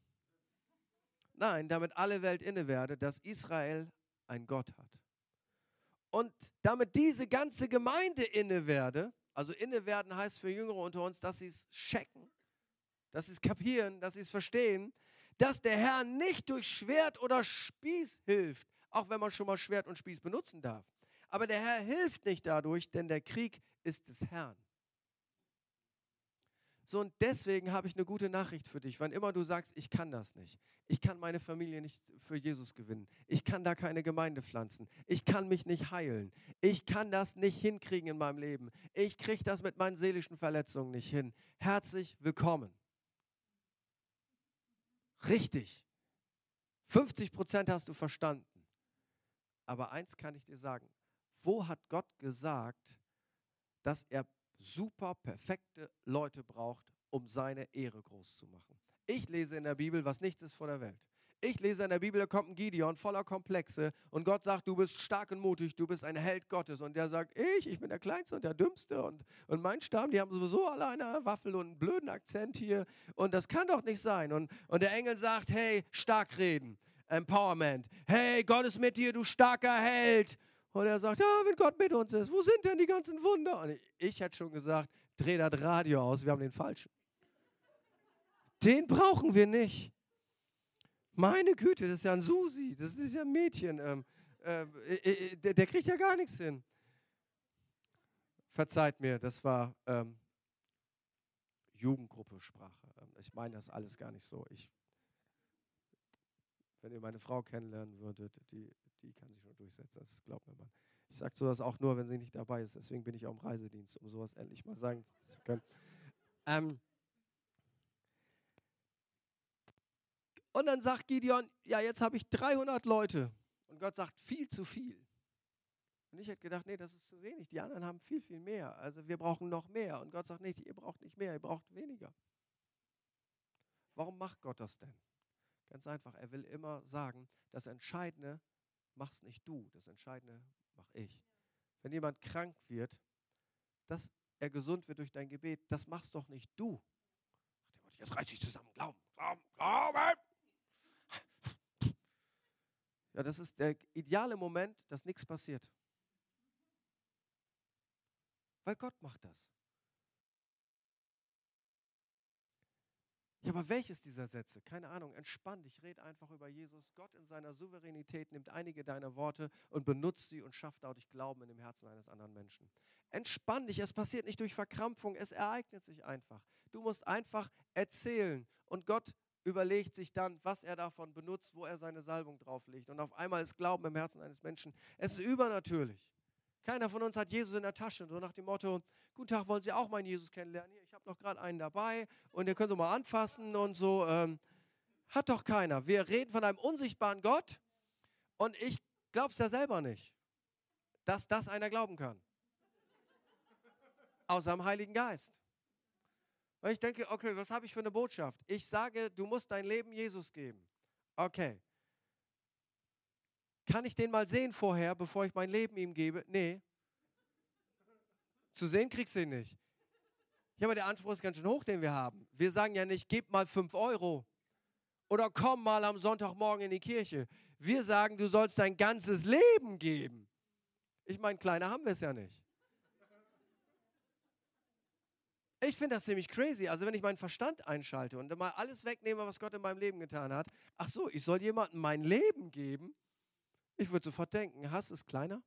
Speaker 2: Nein, damit alle Welt inne werde, dass Israel ein Gott hat. Und damit diese ganze Gemeinde inne werde, also inne werden heißt für Jüngere unter uns, dass sie es checken, dass sie es kapieren, dass sie es verstehen, dass der Herr nicht durch Schwert oder Spieß hilft, auch wenn man schon mal Schwert und Spieß benutzen darf. Aber der Herr hilft nicht dadurch, denn der Krieg ist des Herrn. So, und deswegen habe ich eine gute Nachricht für dich. Wann immer du sagst, ich kann das nicht, ich kann meine Familie nicht für Jesus gewinnen, ich kann da keine Gemeinde pflanzen, ich kann mich nicht heilen, ich kann das nicht hinkriegen in meinem Leben, ich kriege das mit meinen seelischen Verletzungen nicht hin. Herzlich willkommen. Richtig. 50 Prozent hast du verstanden. Aber eins kann ich dir sagen. Wo hat Gott gesagt, dass er super perfekte Leute braucht, um seine Ehre groß zu machen? Ich lese in der Bibel, was nichts ist vor der Welt. Ich lese in der Bibel, da kommt ein Gideon voller Komplexe und Gott sagt, du bist stark und mutig, du bist ein Held Gottes. Und der sagt, ich, ich bin der Kleinste und der Dümmste und, und mein Stamm, die haben sowieso alle eine Waffel und einen blöden Akzent hier und das kann doch nicht sein. Und, und der Engel sagt, hey, stark reden, Empowerment. Hey, Gott ist mit dir, du starker Held. Und er sagt, ja, wenn Gott mit uns ist, wo sind denn die ganzen Wunder? Und ich, hätte schon gesagt, dreh das Radio aus, wir haben den falschen. Den brauchen wir nicht. Meine Güte, das ist ja ein Susi, das ist ja ein Mädchen. Ähm, ähm äh, äh, der, der, kriegt ja gar nichts hin. Verzeiht mir, das war ähm, Jugendgruppe-Sprache. Ähm, ich meine das alles gar nicht so. Ich, wenn ihr meine Frau kennenlernen würdet, die, die kann sich schon durchsetzen, das glaubt mir mal. Ich sage sowas auch nur, wenn sie nicht dabei ist. Deswegen bin ich auch im Reisedienst, um sowas endlich mal sagen zu können. Ähm, Und dann sagt Gideon, ja, jetzt habe ich 300 Leute. Und Gott sagt, viel zu viel. Und ich hätte gedacht, nee, das ist zu wenig. Die anderen haben viel, viel mehr. Also wir brauchen noch mehr. Und Gott sagt, nee, ihr braucht nicht mehr, ihr braucht weniger. Warum macht Gott das denn? Ganz einfach, er will immer sagen, das Entscheidende machst nicht du, das Entscheidende mache ich. Wenn jemand krank wird, dass er gesund wird durch dein Gebet, das machst doch nicht du. Jetzt reiß dich zusammen, glauben, glauben, glauben. Ja, das ist der ideale Moment, dass nichts passiert. Weil Gott macht das. Ja, aber welches dieser Sätze? Keine Ahnung, entspann dich, red einfach über Jesus. Gott in seiner Souveränität nimmt einige deiner Worte und benutzt sie und schafft dadurch Glauben in dem Herzen eines anderen Menschen. Entspann dich, es passiert nicht durch Verkrampfung, es ereignet sich einfach. Du musst einfach erzählen und Gott überlegt sich dann, was er davon benutzt, wo er seine Salbung drauflegt. Und auf einmal ist Glauben im Herzen eines Menschen. Es ist übernatürlich. Keiner von uns hat Jesus in der Tasche. So nach dem Motto, guten Tag, wollen Sie auch meinen Jesus kennenlernen? Hier, ich habe noch gerade einen dabei und ihr könnt so mal anfassen und so. Ähm, hat doch keiner. Wir reden von einem unsichtbaren Gott und ich glaube es ja selber nicht, dass das einer glauben kann. Außer dem Heiligen Geist. Und ich denke, okay, was habe ich für eine Botschaft? Ich sage, du musst dein Leben Jesus geben. Okay. Kann ich den mal sehen vorher, bevor ich mein Leben ihm gebe? Nee. Zu sehen kriegst du ihn nicht. Ja, aber der Anspruch ist ganz schön hoch, den wir haben. Wir sagen ja nicht, gib mal fünf Euro oder komm mal am Sonntagmorgen in die Kirche. Wir sagen, du sollst dein ganzes Leben geben. Ich meine, kleiner haben wir es ja nicht. Ich finde das ziemlich crazy. Also wenn ich meinen Verstand einschalte und mal alles wegnehme, was Gott in meinem Leben getan hat. Ach so, ich soll jemandem mein Leben geben? Ich würde sofort denken, Hass ist kleiner.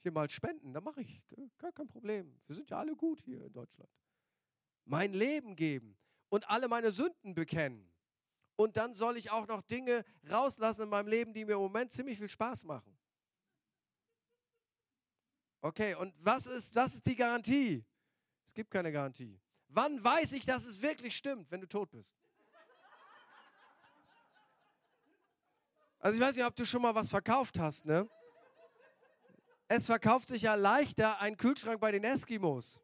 Speaker 2: Hier mal spenden, da mache ich gar kein Problem. Wir sind ja alle gut hier in Deutschland. Mein Leben geben und alle meine Sünden bekennen. Und dann soll ich auch noch Dinge rauslassen in meinem Leben, die mir im Moment ziemlich viel Spaß machen. Okay, und was ist, was ist die Garantie? Es gibt keine Garantie. Wann weiß ich, dass es wirklich stimmt, wenn du tot bist? Also ich weiß nicht, ob du schon mal was verkauft hast, ne? Es verkauft sich ja leichter ein Kühlschrank bei den Eskimos.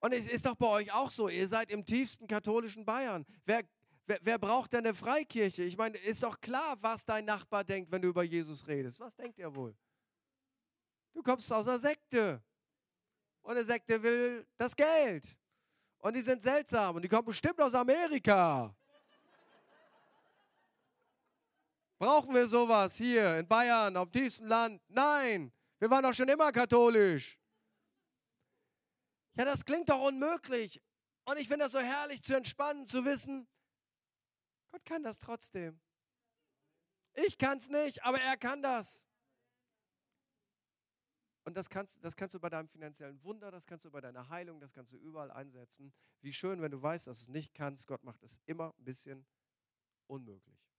Speaker 2: Und es ist doch bei euch auch so. Ihr seid im tiefsten katholischen Bayern. Wer, wer, wer braucht denn eine Freikirche? Ich meine, ist doch klar, was dein Nachbar denkt, wenn du über Jesus redest. Was denkt er wohl? Du kommst aus einer Sekte. Und eine Sekte will das Geld. Und die sind seltsam. Und die kommen bestimmt aus Amerika. Brauchen wir sowas hier in Bayern, auf diesem Land? Nein, wir waren doch schon immer katholisch. Ja, das klingt doch unmöglich. Und ich finde das so herrlich zu entspannen, zu wissen, Gott kann das trotzdem. Ich kann es nicht, aber er kann das. Und das kannst, das kannst du bei deinem finanziellen Wunder, das kannst du bei deiner Heilung, das kannst du überall einsetzen. Wie schön, wenn du weißt, dass du es nicht kannst. Gott macht es immer ein bisschen unmöglich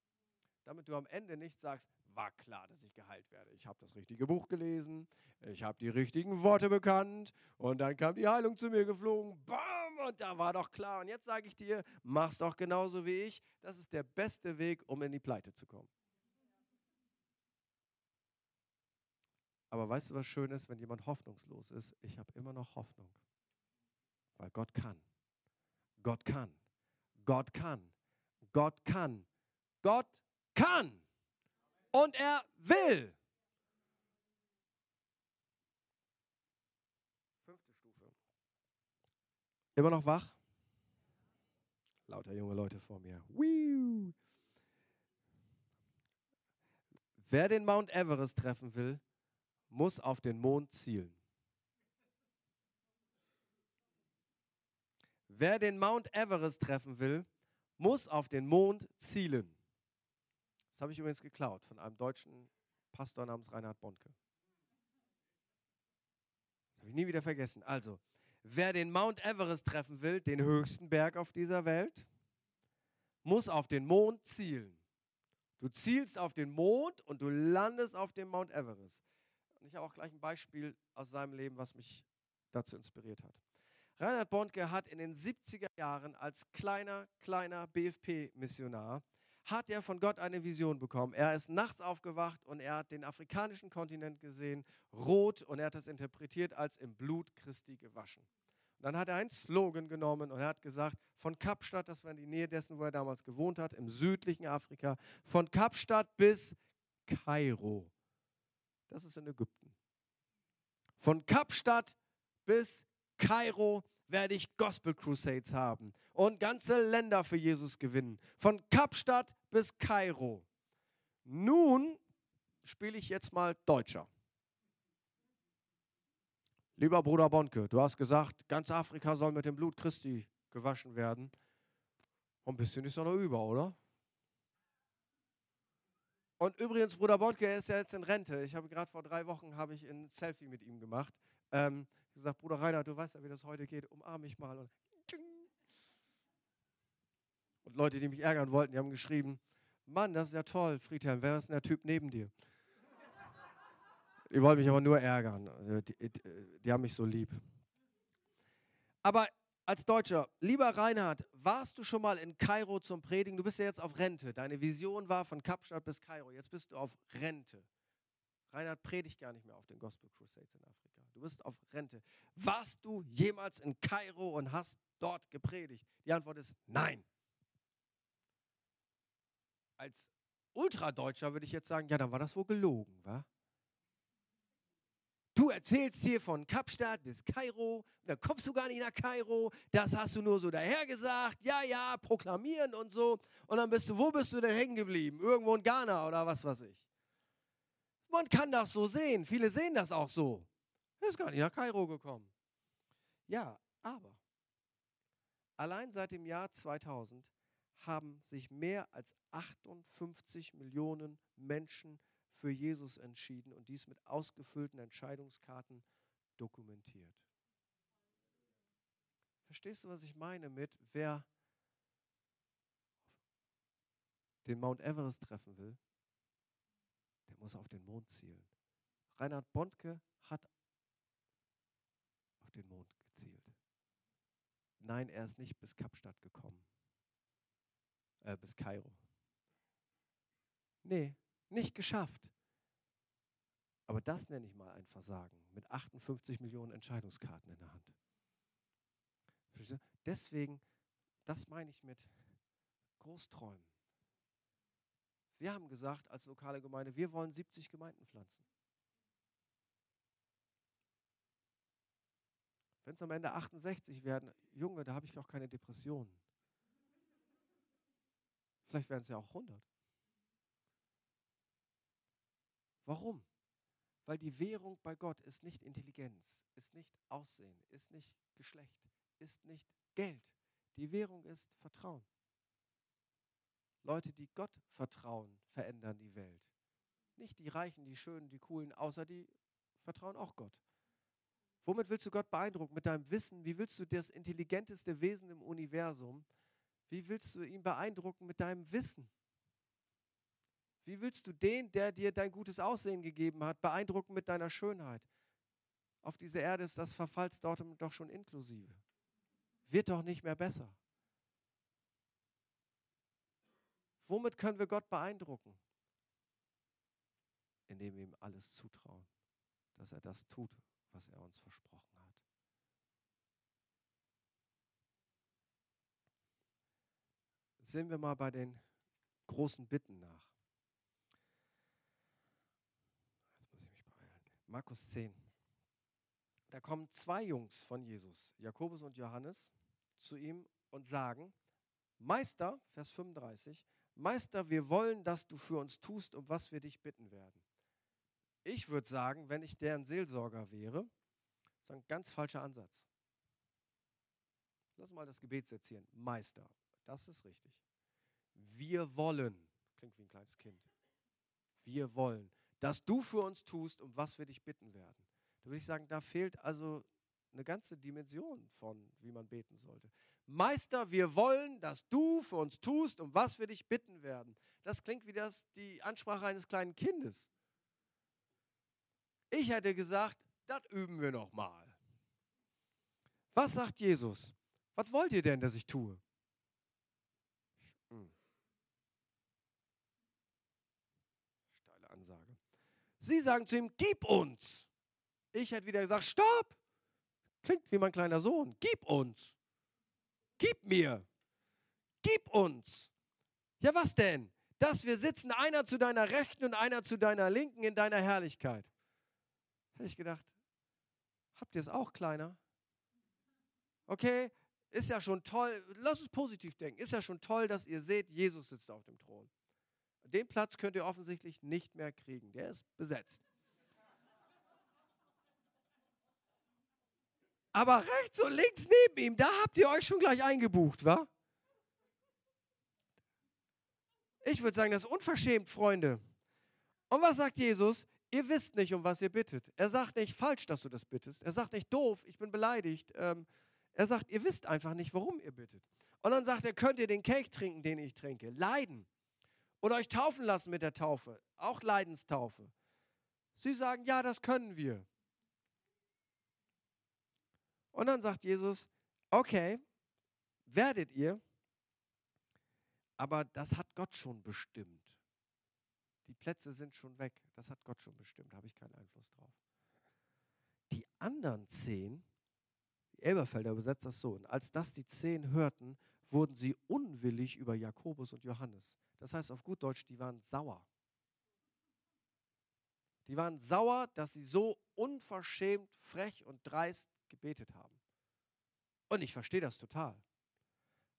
Speaker 2: damit du am Ende nicht sagst, war klar, dass ich geheilt werde. Ich habe das richtige Buch gelesen, ich habe die richtigen Worte bekannt und dann kam die Heilung zu mir geflogen, bam, und da war doch klar. Und jetzt sage ich dir, mach's doch genauso wie ich. Das ist der beste Weg, um in die Pleite zu kommen. Aber weißt du, was schön ist, wenn jemand hoffnungslos ist? Ich habe immer noch Hoffnung. Weil Gott kann. Gott kann. Gott kann. Gott kann. Gott kann und er will. Fünfte Stufe. Immer noch wach? Lauter junge Leute vor mir. Wer den Mount Everest treffen will, muss auf den Mond zielen. Wer den Mount Everest treffen will, muss auf den Mond zielen. Habe ich übrigens geklaut von einem deutschen Pastor namens Reinhard Bonke. Das habe ich nie wieder vergessen. Also, wer den Mount Everest treffen will, den höchsten Berg auf dieser Welt, muss auf den Mond zielen. Du zielst auf den Mond und du landest auf dem Mount Everest. Und ich habe auch gleich ein Beispiel aus seinem Leben, was mich dazu inspiriert hat. Reinhard Bondke hat in den 70er Jahren als kleiner, kleiner BFP-Missionar hat er von Gott eine Vision bekommen. Er ist nachts aufgewacht und er hat den afrikanischen Kontinent gesehen, rot, und er hat das interpretiert als im Blut Christi gewaschen. Und dann hat er einen Slogan genommen und er hat gesagt, von Kapstadt, das war in die Nähe dessen, wo er damals gewohnt hat, im südlichen Afrika, von Kapstadt bis Kairo. Das ist in Ägypten. Von Kapstadt bis Kairo werde ich Gospel Crusades haben und ganze Länder für Jesus gewinnen. Von Kapstadt bis Kairo. Nun spiele ich jetzt mal Deutscher. Lieber Bruder Bonke, du hast gesagt, ganz Afrika soll mit dem Blut Christi gewaschen werden. Und ein bisschen ist doch noch über, oder? Und übrigens, Bruder Bonke, er ist ja jetzt in Rente. Ich habe gerade vor drei Wochen habe ich ein Selfie mit ihm gemacht. Ähm, gesagt, Bruder Rainer, du weißt ja, wie das heute geht, umarme mich mal. Und, und Leute, die mich ärgern wollten, die haben geschrieben, Mann, das ist ja toll, Friedhelm, wer ist denn der Typ neben dir? Die wollten mich aber nur ärgern. Also, die, die, die haben mich so lieb. Aber als Deutscher, lieber Reinhard, warst du schon mal in Kairo zum Predigen? Du bist ja jetzt auf Rente. Deine Vision war von Kapstadt bis Kairo. Jetzt bist du auf Rente. Reinhard predigt gar nicht mehr auf den Gospel Crusades in Afrika du bist auf Rente. Warst du jemals in Kairo und hast dort gepredigt? Die Antwort ist nein. Als Ultradeutscher würde ich jetzt sagen, ja, dann war das wohl gelogen, wa? Du erzählst hier von Kapstadt bis Kairo, da kommst du gar nicht nach Kairo, das hast du nur so dahergesagt, ja, ja, proklamieren und so. Und dann bist du, wo bist du denn hängen geblieben? Irgendwo in Ghana oder was weiß ich. Man kann das so sehen, viele sehen das auch so. Er ist gar nicht nach Kairo gekommen. Ja, aber allein seit dem Jahr 2000 haben sich mehr als 58 Millionen Menschen für Jesus entschieden und dies mit ausgefüllten Entscheidungskarten dokumentiert. Verstehst du, was ich meine mit, wer den Mount Everest treffen will, der muss auf den Mond zielen. Reinhard Bondke hat auf den Mond gezielt. Nein, er ist nicht bis Kapstadt gekommen, äh, bis Kairo. Nee, nicht geschafft. Aber das nenne ich mal ein Versagen mit 58 Millionen Entscheidungskarten in der Hand. Deswegen, das meine ich mit Großträumen. Wir haben gesagt als lokale Gemeinde, wir wollen 70 Gemeinden pflanzen. Wenn es am Ende 68 werden, Junge, da habe ich auch keine Depressionen. Vielleicht werden es ja auch 100. Warum? Weil die Währung bei Gott ist nicht Intelligenz, ist nicht Aussehen, ist nicht Geschlecht, ist nicht Geld. Die Währung ist Vertrauen. Leute, die Gott vertrauen, verändern die Welt. Nicht die Reichen, die Schönen, die Coolen, außer die vertrauen auch Gott. Womit willst du Gott beeindrucken? Mit deinem Wissen? Wie willst du das intelligenteste Wesen im Universum? Wie willst du ihn beeindrucken mit deinem Wissen? Wie willst du den, der dir dein gutes Aussehen gegeben hat, beeindrucken mit deiner Schönheit? Auf dieser Erde ist das Verfallsdatum doch schon inklusive. Wird doch nicht mehr besser. Womit können wir Gott beeindrucken? Indem wir ihm alles zutrauen, dass er das tut, was er uns versprochen Sehen wir mal bei den großen Bitten nach. Jetzt muss ich mich beeilen. Markus 10. Da kommen zwei Jungs von Jesus, Jakobus und Johannes, zu ihm und sagen, Meister, Vers 35, Meister, wir wollen, dass du für uns tust, um was wir dich bitten werden. Ich würde sagen, wenn ich deren Seelsorger wäre, das ist ein ganz falscher Ansatz. Lass mal das Gebet sezieren. Meister, das ist richtig. Wir wollen, klingt wie ein kleines Kind. Wir wollen, dass du für uns tust, um was wir dich bitten werden. Da würde ich sagen, da fehlt also eine ganze Dimension von, wie man beten sollte. Meister, wir wollen, dass du für uns tust, um was wir dich bitten werden. Das klingt wie das, die Ansprache eines kleinen Kindes. Ich hätte gesagt, das üben wir noch mal. Was sagt Jesus? Was wollt ihr denn, dass ich tue? Sie sagen zu ihm, gib uns. Ich hätte wieder gesagt, stopp. Klingt wie mein kleiner Sohn. Gib uns. Gib mir. Gib uns. Ja, was denn? Dass wir sitzen, einer zu deiner Rechten und einer zu deiner Linken in deiner Herrlichkeit. Hätte ich gedacht, habt ihr es auch kleiner? Okay, ist ja schon toll. Lass uns positiv denken. Ist ja schon toll, dass ihr seht, Jesus sitzt auf dem Thron. Den Platz könnt ihr offensichtlich nicht mehr kriegen. Der ist besetzt. Aber rechts und links neben ihm, da habt ihr euch schon gleich eingebucht, wa? Ich würde sagen, das ist unverschämt, Freunde. Und was sagt Jesus? Ihr wisst nicht, um was ihr bittet. Er sagt nicht falsch, dass du das bittest. Er sagt nicht doof, ich bin beleidigt. Ähm, er sagt, ihr wisst einfach nicht, warum ihr bittet. Und dann sagt er, könnt ihr den Kelch trinken, den ich trinke? Leiden. Oder euch taufen lassen mit der Taufe. Auch Leidenstaufe. Sie sagen, ja, das können wir. Und dann sagt Jesus, okay, werdet ihr, aber das hat Gott schon bestimmt. Die Plätze sind schon weg, das hat Gott schon bestimmt, da habe ich keinen Einfluss drauf. Die anderen zehn, Elberfelder übersetzt das so, und als das die zehn hörten, wurden sie unwillig über Jakobus und Johannes. Das heißt auf gut Deutsch, die waren sauer. Die waren sauer, dass sie so unverschämt, frech und dreist gebetet haben. Und ich verstehe das total.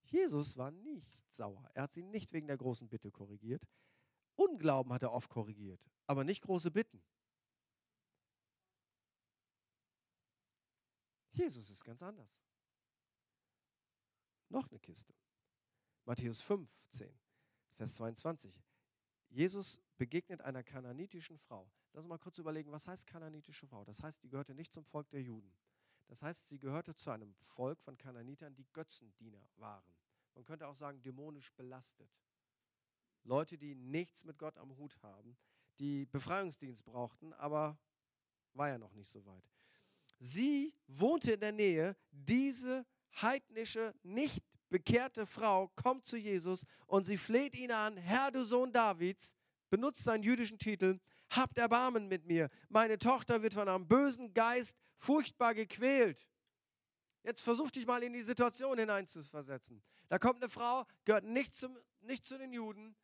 Speaker 2: Jesus war nicht sauer. Er hat sie nicht wegen der großen Bitte korrigiert. Unglauben hat er oft korrigiert, aber nicht große Bitten. Jesus ist ganz anders. Noch eine Kiste. Matthäus 15, Vers 22. Jesus begegnet einer kananitischen Frau. Lass uns mal kurz überlegen, was heißt kananitische Frau? Das heißt, die gehörte nicht zum Volk der Juden. Das heißt, sie gehörte zu einem Volk von Kananitern, die Götzendiener waren. Man könnte auch sagen, dämonisch belastet. Leute, die nichts mit Gott am Hut haben, die Befreiungsdienst brauchten, aber war ja noch nicht so weit. Sie wohnte in der Nähe, diese heidnische, nicht bekehrte Frau kommt zu Jesus und sie fleht ihn an, Herr, du Sohn Davids, benutzt seinen jüdischen Titel, habt Erbarmen mit mir. Meine Tochter wird von einem bösen Geist furchtbar gequält. Jetzt versuch dich mal in die Situation hineinzuversetzen. Da kommt eine Frau, gehört nicht, zum, nicht zu den Juden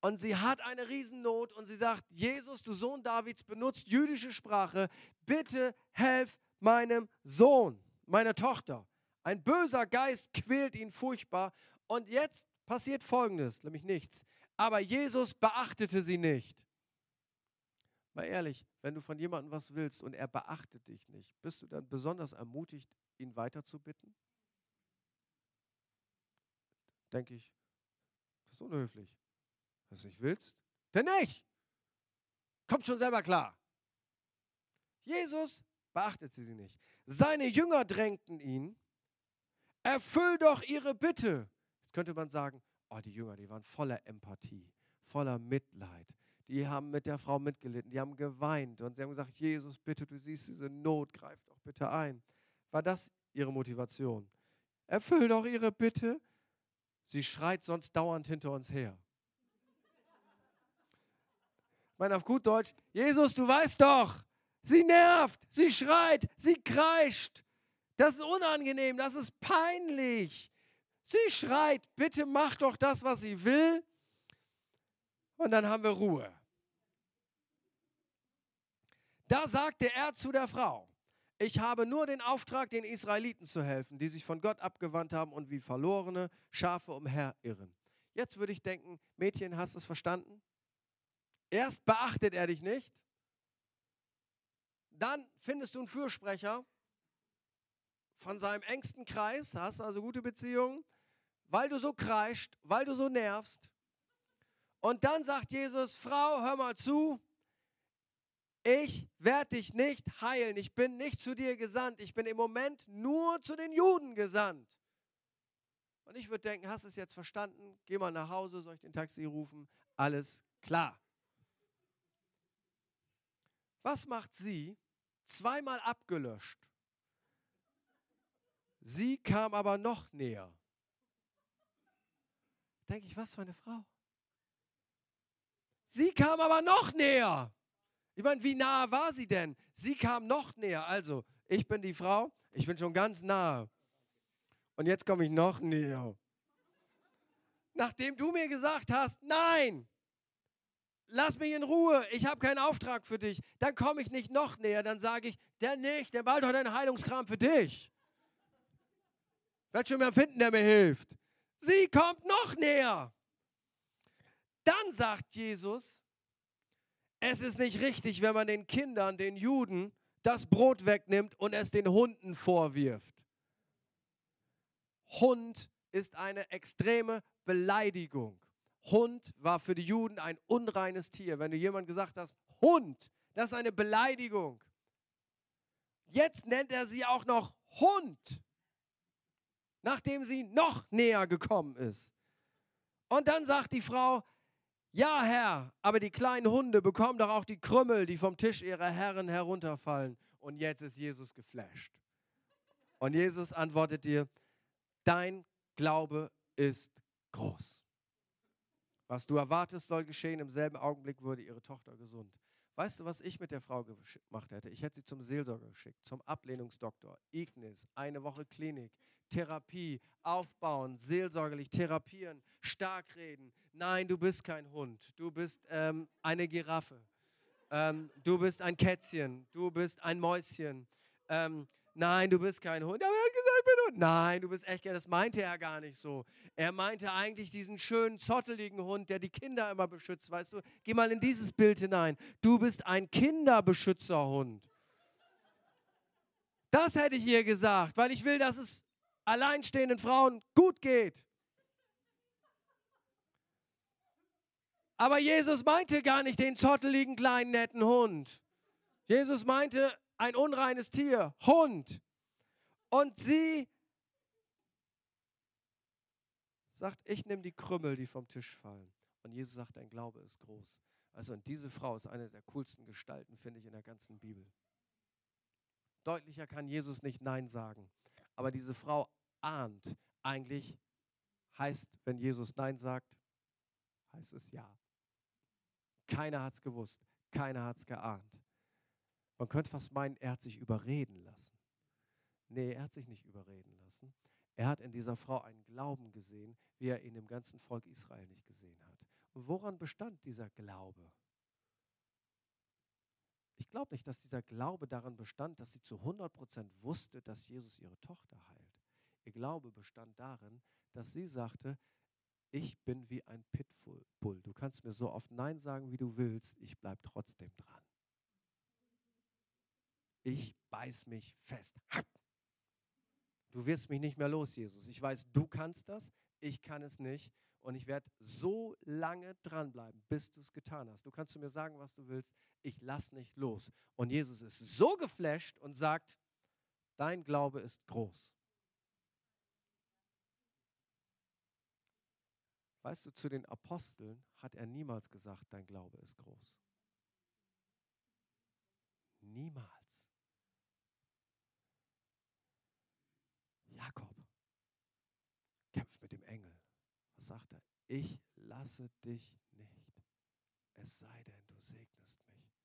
Speaker 2: und sie hat eine Riesennot und sie sagt, Jesus, du Sohn Davids, benutzt jüdische Sprache, bitte helf meinem Sohn, meiner Tochter. Ein böser Geist quält ihn furchtbar und jetzt passiert Folgendes, nämlich nichts. Aber Jesus beachtete sie nicht. Mal ehrlich, wenn du von jemandem was willst und er beachtet dich nicht, bist du dann besonders ermutigt, ihn weiterzubitten? Denke ich, das ist unhöflich. Wenn du es nicht willst, dann nicht. Kommt schon selber klar. Jesus beachtete sie nicht. Seine Jünger drängten ihn, erfüll doch ihre Bitte. Jetzt könnte man sagen, oh, die Jünger, die waren voller Empathie, voller Mitleid die haben mit der Frau mitgelitten, die haben geweint und sie haben gesagt, Jesus, bitte, du siehst diese Not, greif doch bitte ein. War das ihre Motivation? Erfüll doch ihre Bitte. Sie schreit sonst dauernd hinter uns her. Ich meine auf gut Deutsch, Jesus, du weißt doch, sie nervt, sie schreit, sie kreischt. Das ist unangenehm, das ist peinlich. Sie schreit, bitte mach doch das, was sie will. Und dann haben wir Ruhe. Da sagte er zu der Frau, ich habe nur den Auftrag, den Israeliten zu helfen, die sich von Gott abgewandt haben und wie verlorene Schafe umherirren. Jetzt würde ich denken, Mädchen, hast du es verstanden? Erst beachtet er dich nicht, dann findest du einen Fürsprecher von seinem engsten Kreis, hast also gute Beziehungen, weil du so kreischt, weil du so nervst. Und dann sagt Jesus, Frau, hör mal zu, ich werde dich nicht heilen. Ich bin nicht zu dir gesandt. Ich bin im Moment nur zu den Juden gesandt. Und ich würde denken, hast es jetzt verstanden? Geh mal nach Hause, soll ich den Taxi rufen? Alles klar. Was macht sie? Zweimal abgelöscht. Sie kam aber noch näher. Denke ich, was für eine Frau. Sie kam aber noch näher. Ich meine, wie nah war sie denn? Sie kam noch näher. Also, ich bin die Frau, ich bin schon ganz nah. Und jetzt komme ich noch näher. Nachdem du mir gesagt hast, nein, lass mich in Ruhe, ich habe keinen Auftrag für dich, dann komme ich nicht noch näher, dann sage ich, der nicht, der bald hat einen Heilungskram für dich. Werde schon mehr finden, der mir hilft. Sie kommt noch näher. Dann sagt Jesus, es ist nicht richtig, wenn man den Kindern, den Juden, das Brot wegnimmt und es den Hunden vorwirft. Hund ist eine extreme Beleidigung. Hund war für die Juden ein unreines Tier. Wenn du jemand gesagt hast, Hund, das ist eine Beleidigung. Jetzt nennt er sie auch noch Hund, nachdem sie noch näher gekommen ist. Und dann sagt die Frau, ja, Herr, aber die kleinen Hunde bekommen doch auch die Krümmel, die vom Tisch ihrer Herren herunterfallen. Und jetzt ist Jesus geflasht. Und Jesus antwortet dir, dein Glaube ist groß. Was du erwartest, soll geschehen. Im selben Augenblick wurde ihre Tochter gesund. Weißt du, was ich mit der Frau gemacht hätte? Ich hätte sie zum Seelsorger geschickt, zum Ablehnungsdoktor, Ignis, eine Woche Klinik, Therapie, aufbauen, seelsorgerlich therapieren, stark reden. Nein, du bist kein Hund, du bist ähm, eine Giraffe, ähm, du bist ein Kätzchen, du bist ein Mäuschen. Ähm, nein, du bist kein Hund. Aber er hat gesagt, ich bin Hund. Nein, du bist echt, das meinte er gar nicht so. Er meinte eigentlich diesen schönen, zotteligen Hund, der die Kinder immer beschützt, weißt du. Geh mal in dieses Bild hinein. Du bist ein Kinderbeschützerhund. Das hätte ich ihr gesagt, weil ich will, dass es alleinstehenden Frauen gut geht. Aber Jesus meinte gar nicht den zotteligen kleinen netten Hund. Jesus meinte ein unreines Tier, Hund. Und sie sagt, ich nehme die Krümmel, die vom Tisch fallen. Und Jesus sagt, dein Glaube ist groß. Also und diese Frau ist eine der coolsten Gestalten, finde ich, in der ganzen Bibel. Deutlicher kann Jesus nicht Nein sagen. Aber diese Frau ahnt eigentlich, heißt, wenn Jesus Nein sagt, heißt es Ja. Keiner hat es gewusst, keiner hat es geahnt. Man könnte fast meinen, er hat sich überreden lassen. Nee, er hat sich nicht überreden lassen. Er hat in dieser Frau einen Glauben gesehen, wie er ihn im ganzen Volk Israel nicht gesehen hat. Und woran bestand dieser Glaube? Ich glaube nicht, dass dieser Glaube daran bestand, dass sie zu 100% wusste, dass Jesus ihre Tochter heilt. Ihr Glaube bestand darin, dass sie sagte, ich bin wie ein Pitbull. Du kannst mir so oft Nein sagen, wie du willst, ich bleibe trotzdem dran. Ich beiß mich fest. Du wirst mich nicht mehr los, Jesus. Ich weiß, du kannst das, ich kann es nicht. Und ich werde so lange dranbleiben, bis du es getan hast. Du kannst zu mir sagen, was du willst. Ich lass nicht los. Und Jesus ist so geflasht und sagt, dein Glaube ist groß. Weißt du, zu den Aposteln hat er niemals gesagt, dein Glaube ist groß. Niemals. Jakob kämpft mit dem Engel. Was sagt er? Ich lasse dich nicht, es sei denn, du segnest mich.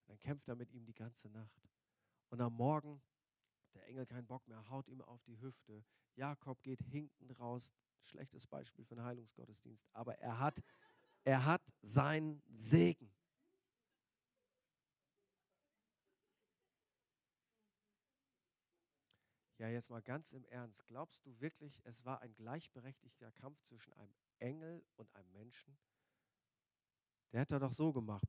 Speaker 2: Und dann kämpft er mit ihm die ganze Nacht. Und am Morgen, der Engel keinen Bock mehr, haut ihm auf die Hüfte. Jakob geht hinten raus, schlechtes Beispiel für einen Heilungsgottesdienst, aber er hat, er hat seinen Segen. Ja, jetzt mal ganz im Ernst. Glaubst du wirklich, es war ein gleichberechtigter Kampf zwischen einem Engel und einem Menschen? Der hätte doch so gemacht.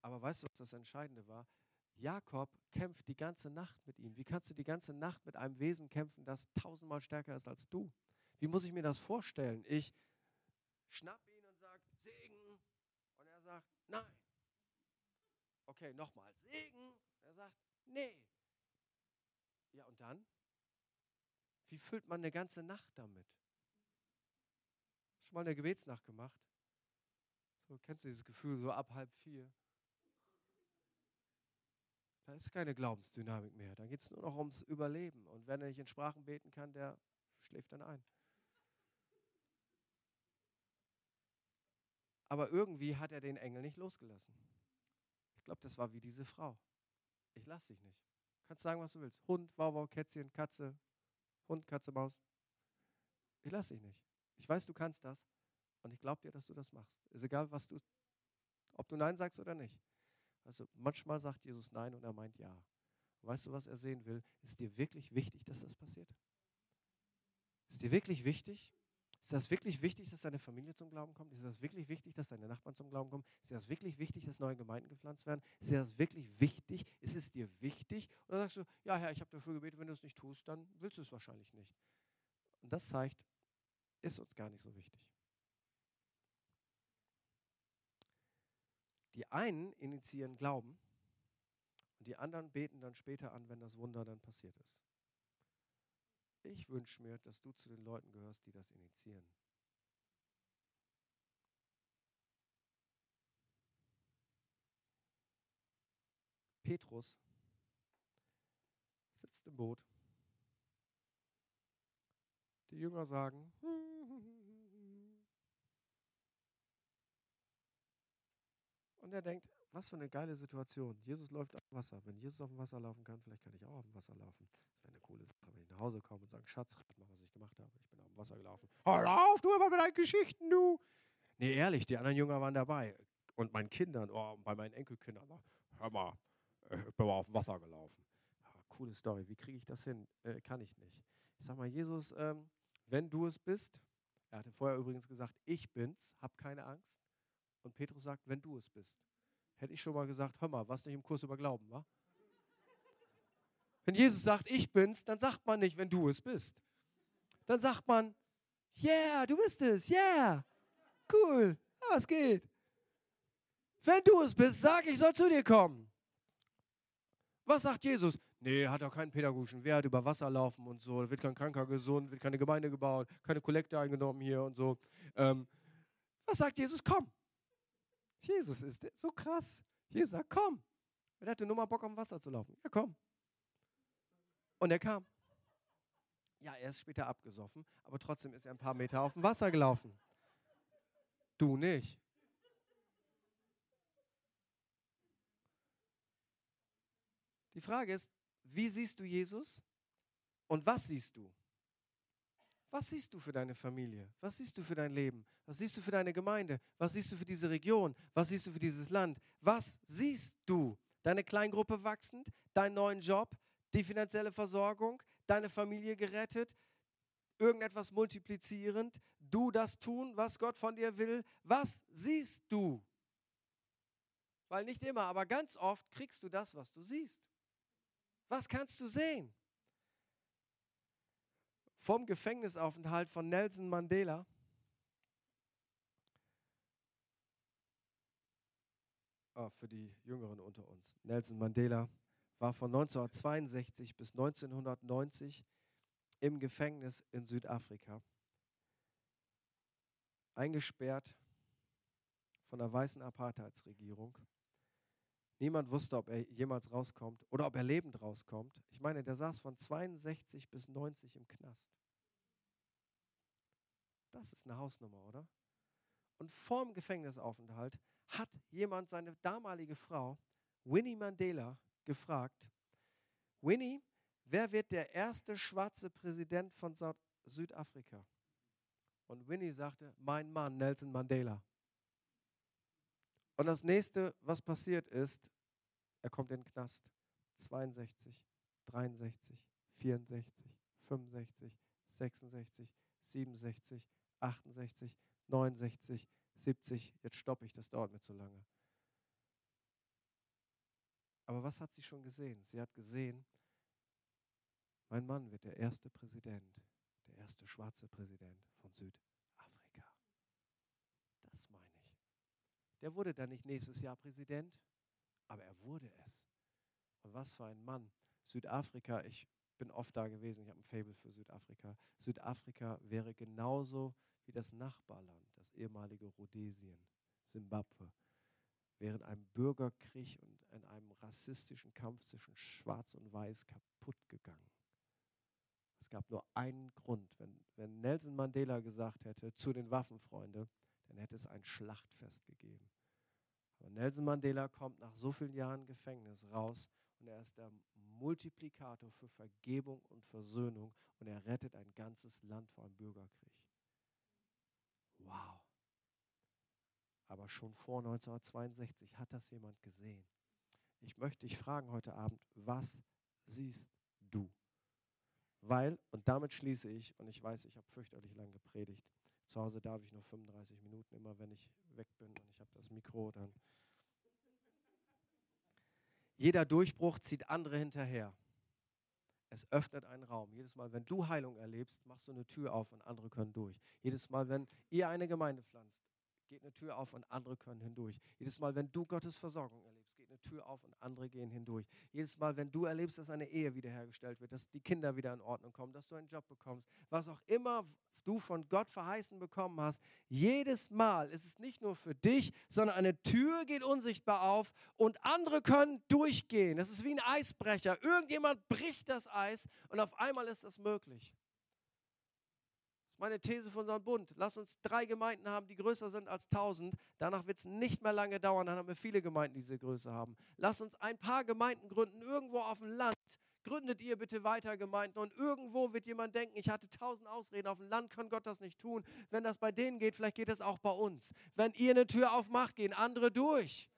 Speaker 2: Aber weißt du, was das Entscheidende war? Jakob kämpft die ganze Nacht mit ihm. Wie kannst du die ganze Nacht mit einem Wesen kämpfen, das tausendmal stärker ist als du? Wie muss ich mir das vorstellen? Ich schnapp ihn und sage, Segen. Und er sagt, nein. Okay, nochmal, Segen. Er sagt, nee. Ja, und dann? Wie füllt man eine ganze Nacht damit? Schon mal eine Gebetsnacht gemacht? So, kennst du dieses Gefühl, so ab halb vier? Da ist keine Glaubensdynamik mehr. Da geht es nur noch ums Überleben. Und wenn er nicht in Sprachen beten kann, der schläft dann ein. Aber irgendwie hat er den Engel nicht losgelassen. Ich glaube, das war wie diese Frau. Ich lasse dich nicht. Kannst sagen, was du willst. Hund, Wauwau, Kätzchen, Katze, Hund, Katze, Maus. Ich lasse dich nicht. Ich weiß, du kannst das. Und ich glaube dir, dass du das machst. Ist egal, was du, ob du Nein sagst oder nicht. Also manchmal sagt Jesus Nein und er meint Ja. Weißt du, was er sehen will? Ist dir wirklich wichtig, dass das passiert? Ist dir wirklich wichtig? Ist das wirklich wichtig, dass deine Familie zum Glauben kommt? Ist das wirklich wichtig, dass deine Nachbarn zum Glauben kommen? Ist das wirklich wichtig, dass neue Gemeinden gepflanzt werden? Ist das wirklich wichtig? Ist es dir wichtig? Oder sagst du, ja Herr, ich habe dafür gebetet, wenn du es nicht tust, dann willst du es wahrscheinlich nicht. Und das zeigt, ist uns gar nicht so wichtig. Die einen initiieren Glauben und die anderen beten dann später an, wenn das Wunder dann passiert ist. Ich wünsche mir, dass du zu den Leuten gehörst, die das initiieren. Petrus sitzt im Boot. Die Jünger sagen, <laughs> Und er denkt, was für eine geile Situation. Jesus läuft auf dem Wasser. Wenn Jesus auf dem Wasser laufen kann, vielleicht kann ich auch auf dem Wasser laufen. Das wäre eine coole Sache, wenn ich nach Hause komme und sage, Schatz, rat mal, was ich gemacht habe. Ich bin auf dem Wasser gelaufen. Hör auf, du immer mit deinen Geschichten, du. Nee, ehrlich, die anderen Jünger waren dabei. Und meinen Kindern, oh, bei meinen Enkelkindern, hör mal, äh, ich bin mal auf dem Wasser gelaufen. Ja, coole Story. Wie kriege ich das hin? Äh, kann ich nicht. Ich sage mal, Jesus, ähm, wenn du es bist, er hatte vorher übrigens gesagt, ich bin's, hab keine Angst. Und Petrus sagt, wenn du es bist. Hätte ich schon mal gesagt, hör mal, was nicht im Kurs über Glauben, war? Wenn Jesus sagt, ich bin's, dann sagt man nicht, wenn du es bist. Dann sagt man, Yeah, du bist es. Yeah. Cool. Ja, was geht? Wenn du es bist, sag, ich soll zu dir kommen. Was sagt Jesus? Nee, hat auch keinen pädagogischen Wert, über Wasser laufen und so, wird kein Kranker gesund, wird keine Gemeinde gebaut, keine Kollekte eingenommen hier und so. Ähm, was sagt Jesus? Komm. Jesus ist so krass. Jesus sagt, komm. Er hatte nur mal Bock, dem Wasser zu laufen. Ja, komm. Und er kam. Ja, er ist später abgesoffen, aber trotzdem ist er ein paar Meter auf dem Wasser gelaufen. Du nicht. Die Frage ist, wie siehst du Jesus und was siehst du? Was siehst du für deine Familie? Was siehst du für dein Leben? Was siehst du für deine Gemeinde? Was siehst du für diese Region? Was siehst du für dieses Land? Was siehst du? Deine Kleingruppe wachsend, deinen neuen Job, die finanzielle Versorgung, deine Familie gerettet, irgendetwas multiplizierend, du das tun, was Gott von dir will. Was siehst du? Weil nicht immer, aber ganz oft kriegst du das, was du siehst. Was kannst du sehen? Vom Gefängnisaufenthalt von Nelson Mandela oh, für die Jüngeren unter uns. Nelson Mandela war von 1962 bis 1990 im Gefängnis in Südafrika. Eingesperrt von der weißen Apartheidsregierung. Niemand wusste, ob er jemals rauskommt oder ob er lebend rauskommt. Ich meine, der saß von 62 bis 90 im Knast. Das ist eine Hausnummer, oder? Und vorm Gefängnisaufenthalt hat jemand seine damalige Frau, Winnie Mandela, gefragt, Winnie, wer wird der erste schwarze Präsident von Südafrika? Und Winnie sagte, mein Mann, Nelson Mandela. Und das nächste, was passiert ist, er kommt in den Knast. 62, 63, 64, 65, 66, 67, 68, 69, 70. Jetzt stoppe ich, das dauert mir zu lange. Aber was hat sie schon gesehen? Sie hat gesehen, mein Mann wird der erste Präsident, der erste schwarze Präsident von Südafrika. Das meine ich. Der wurde dann nicht nächstes Jahr Präsident, aber er wurde es. Und was für ein Mann. Südafrika, ich bin oft da gewesen, ich habe ein Fable für Südafrika. Südafrika wäre genauso wie das Nachbarland, das ehemalige Rhodesien, Simbabwe, während einem Bürgerkrieg und in einem rassistischen Kampf zwischen Schwarz und Weiß kaputt gegangen. Es gab nur einen Grund. Wenn, wenn Nelson Mandela gesagt hätte zu den Waffenfreunden, dann hätte es ein Schlachtfest gegeben. Aber Nelson Mandela kommt nach so vielen Jahren Gefängnis raus und er ist der Multiplikator für Vergebung und Versöhnung und er rettet ein ganzes Land vor einem Bürgerkrieg. Wow. Aber schon vor 1962 hat das jemand gesehen. Ich möchte dich fragen heute Abend, was siehst du? Weil, und damit schließe ich, und ich weiß, ich habe fürchterlich lang gepredigt, zu Hause darf ich nur 35 Minuten, immer wenn ich weg bin und ich habe das Mikro, dann. Jeder Durchbruch zieht andere hinterher. Es öffnet einen Raum. Jedes Mal, wenn du Heilung erlebst, machst du eine Tür auf und andere können durch. Jedes Mal, wenn ihr eine Gemeinde pflanzt, geht eine Tür auf und andere können hindurch. Jedes Mal, wenn du Gottes Versorgung erlebst, geht eine Tür auf und andere gehen hindurch. Jedes Mal, wenn du erlebst, dass eine Ehe wiederhergestellt wird, dass die Kinder wieder in Ordnung kommen, dass du einen Job bekommst, was auch immer du von Gott verheißen bekommen hast, jedes Mal ist es nicht nur für dich, sondern eine Tür geht unsichtbar auf und andere können durchgehen. Das ist wie ein Eisbrecher. Irgendjemand bricht das Eis und auf einmal ist das möglich. Das ist meine These von unserem Bund. Lass uns drei Gemeinden haben, die größer sind als 1000. Danach wird es nicht mehr lange dauern, dann haben wir viele Gemeinden, die diese Größe haben. Lass uns ein paar Gemeinden gründen, irgendwo auf dem Land, gründet ihr bitte weiter Gemeinden. Und irgendwo wird jemand denken, ich hatte tausend Ausreden, auf dem Land kann Gott das nicht tun. Wenn das bei denen geht, vielleicht geht das auch bei uns. Wenn ihr eine Tür aufmacht, gehen andere durch.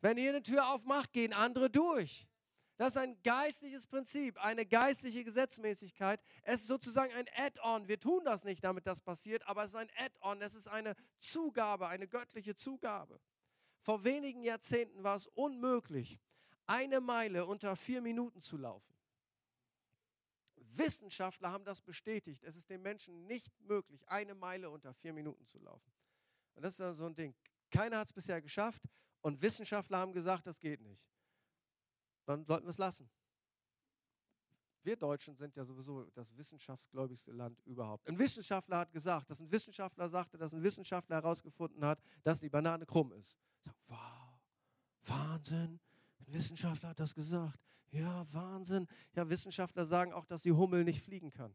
Speaker 2: Wenn ihr eine Tür aufmacht, gehen andere durch. Das ist ein geistliches Prinzip, eine geistliche Gesetzmäßigkeit. Es ist sozusagen ein Add-on. Wir tun das nicht, damit das passiert, aber es ist ein Add-on. Es ist eine Zugabe, eine göttliche Zugabe. Vor wenigen Jahrzehnten war es unmöglich, eine Meile unter vier Minuten zu laufen. Wissenschaftler haben das bestätigt. Es ist den Menschen nicht möglich, eine Meile unter vier Minuten zu laufen. Und das ist dann so ein Ding. Keiner hat es bisher geschafft und Wissenschaftler haben gesagt, das geht nicht. Dann sollten wir es lassen. Wir Deutschen sind ja sowieso das wissenschaftsgläubigste Land überhaupt. Ein Wissenschaftler hat gesagt, dass ein Wissenschaftler sagte, dass ein Wissenschaftler herausgefunden hat, dass die Banane krumm ist. Sag, wow, Wahnsinn. Ein Wissenschaftler hat das gesagt. Ja, Wahnsinn. Ja, Wissenschaftler sagen auch, dass die Hummel nicht fliegen kann.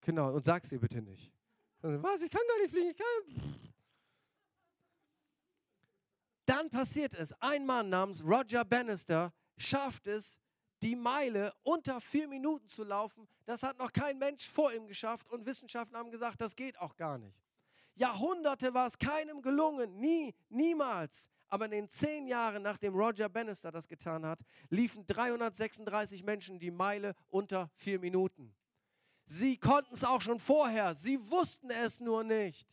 Speaker 2: Genau, und sag's ihr bitte nicht. Was, ich kann gar nicht fliegen, ich kann. Dann passiert es. Ein Mann namens Roger Bannister schafft es, die Meile unter vier Minuten zu laufen. Das hat noch kein Mensch vor ihm geschafft und Wissenschaftler haben gesagt, das geht auch gar nicht. Jahrhunderte war es keinem gelungen, nie, niemals. Aber in den zehn Jahren, nachdem Roger Bannister das getan hat, liefen 336 Menschen die Meile unter vier Minuten. Sie konnten es auch schon vorher, sie wussten es nur nicht.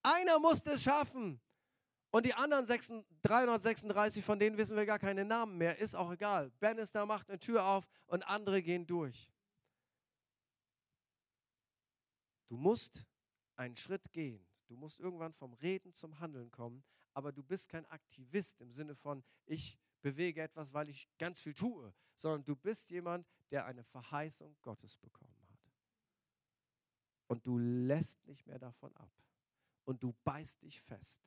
Speaker 2: Einer musste es schaffen. Und die anderen 336, von denen wissen wir gar keine Namen mehr, ist auch egal. Bannister macht eine Tür auf und andere gehen durch. Du musst einen Schritt gehen. Du musst irgendwann vom Reden zum Handeln kommen, aber du bist kein Aktivist im Sinne von, ich bewege etwas, weil ich ganz viel tue, sondern du bist jemand, der eine Verheißung Gottes bekommen hat. Und du lässt nicht mehr davon ab. Und du beißt dich fest.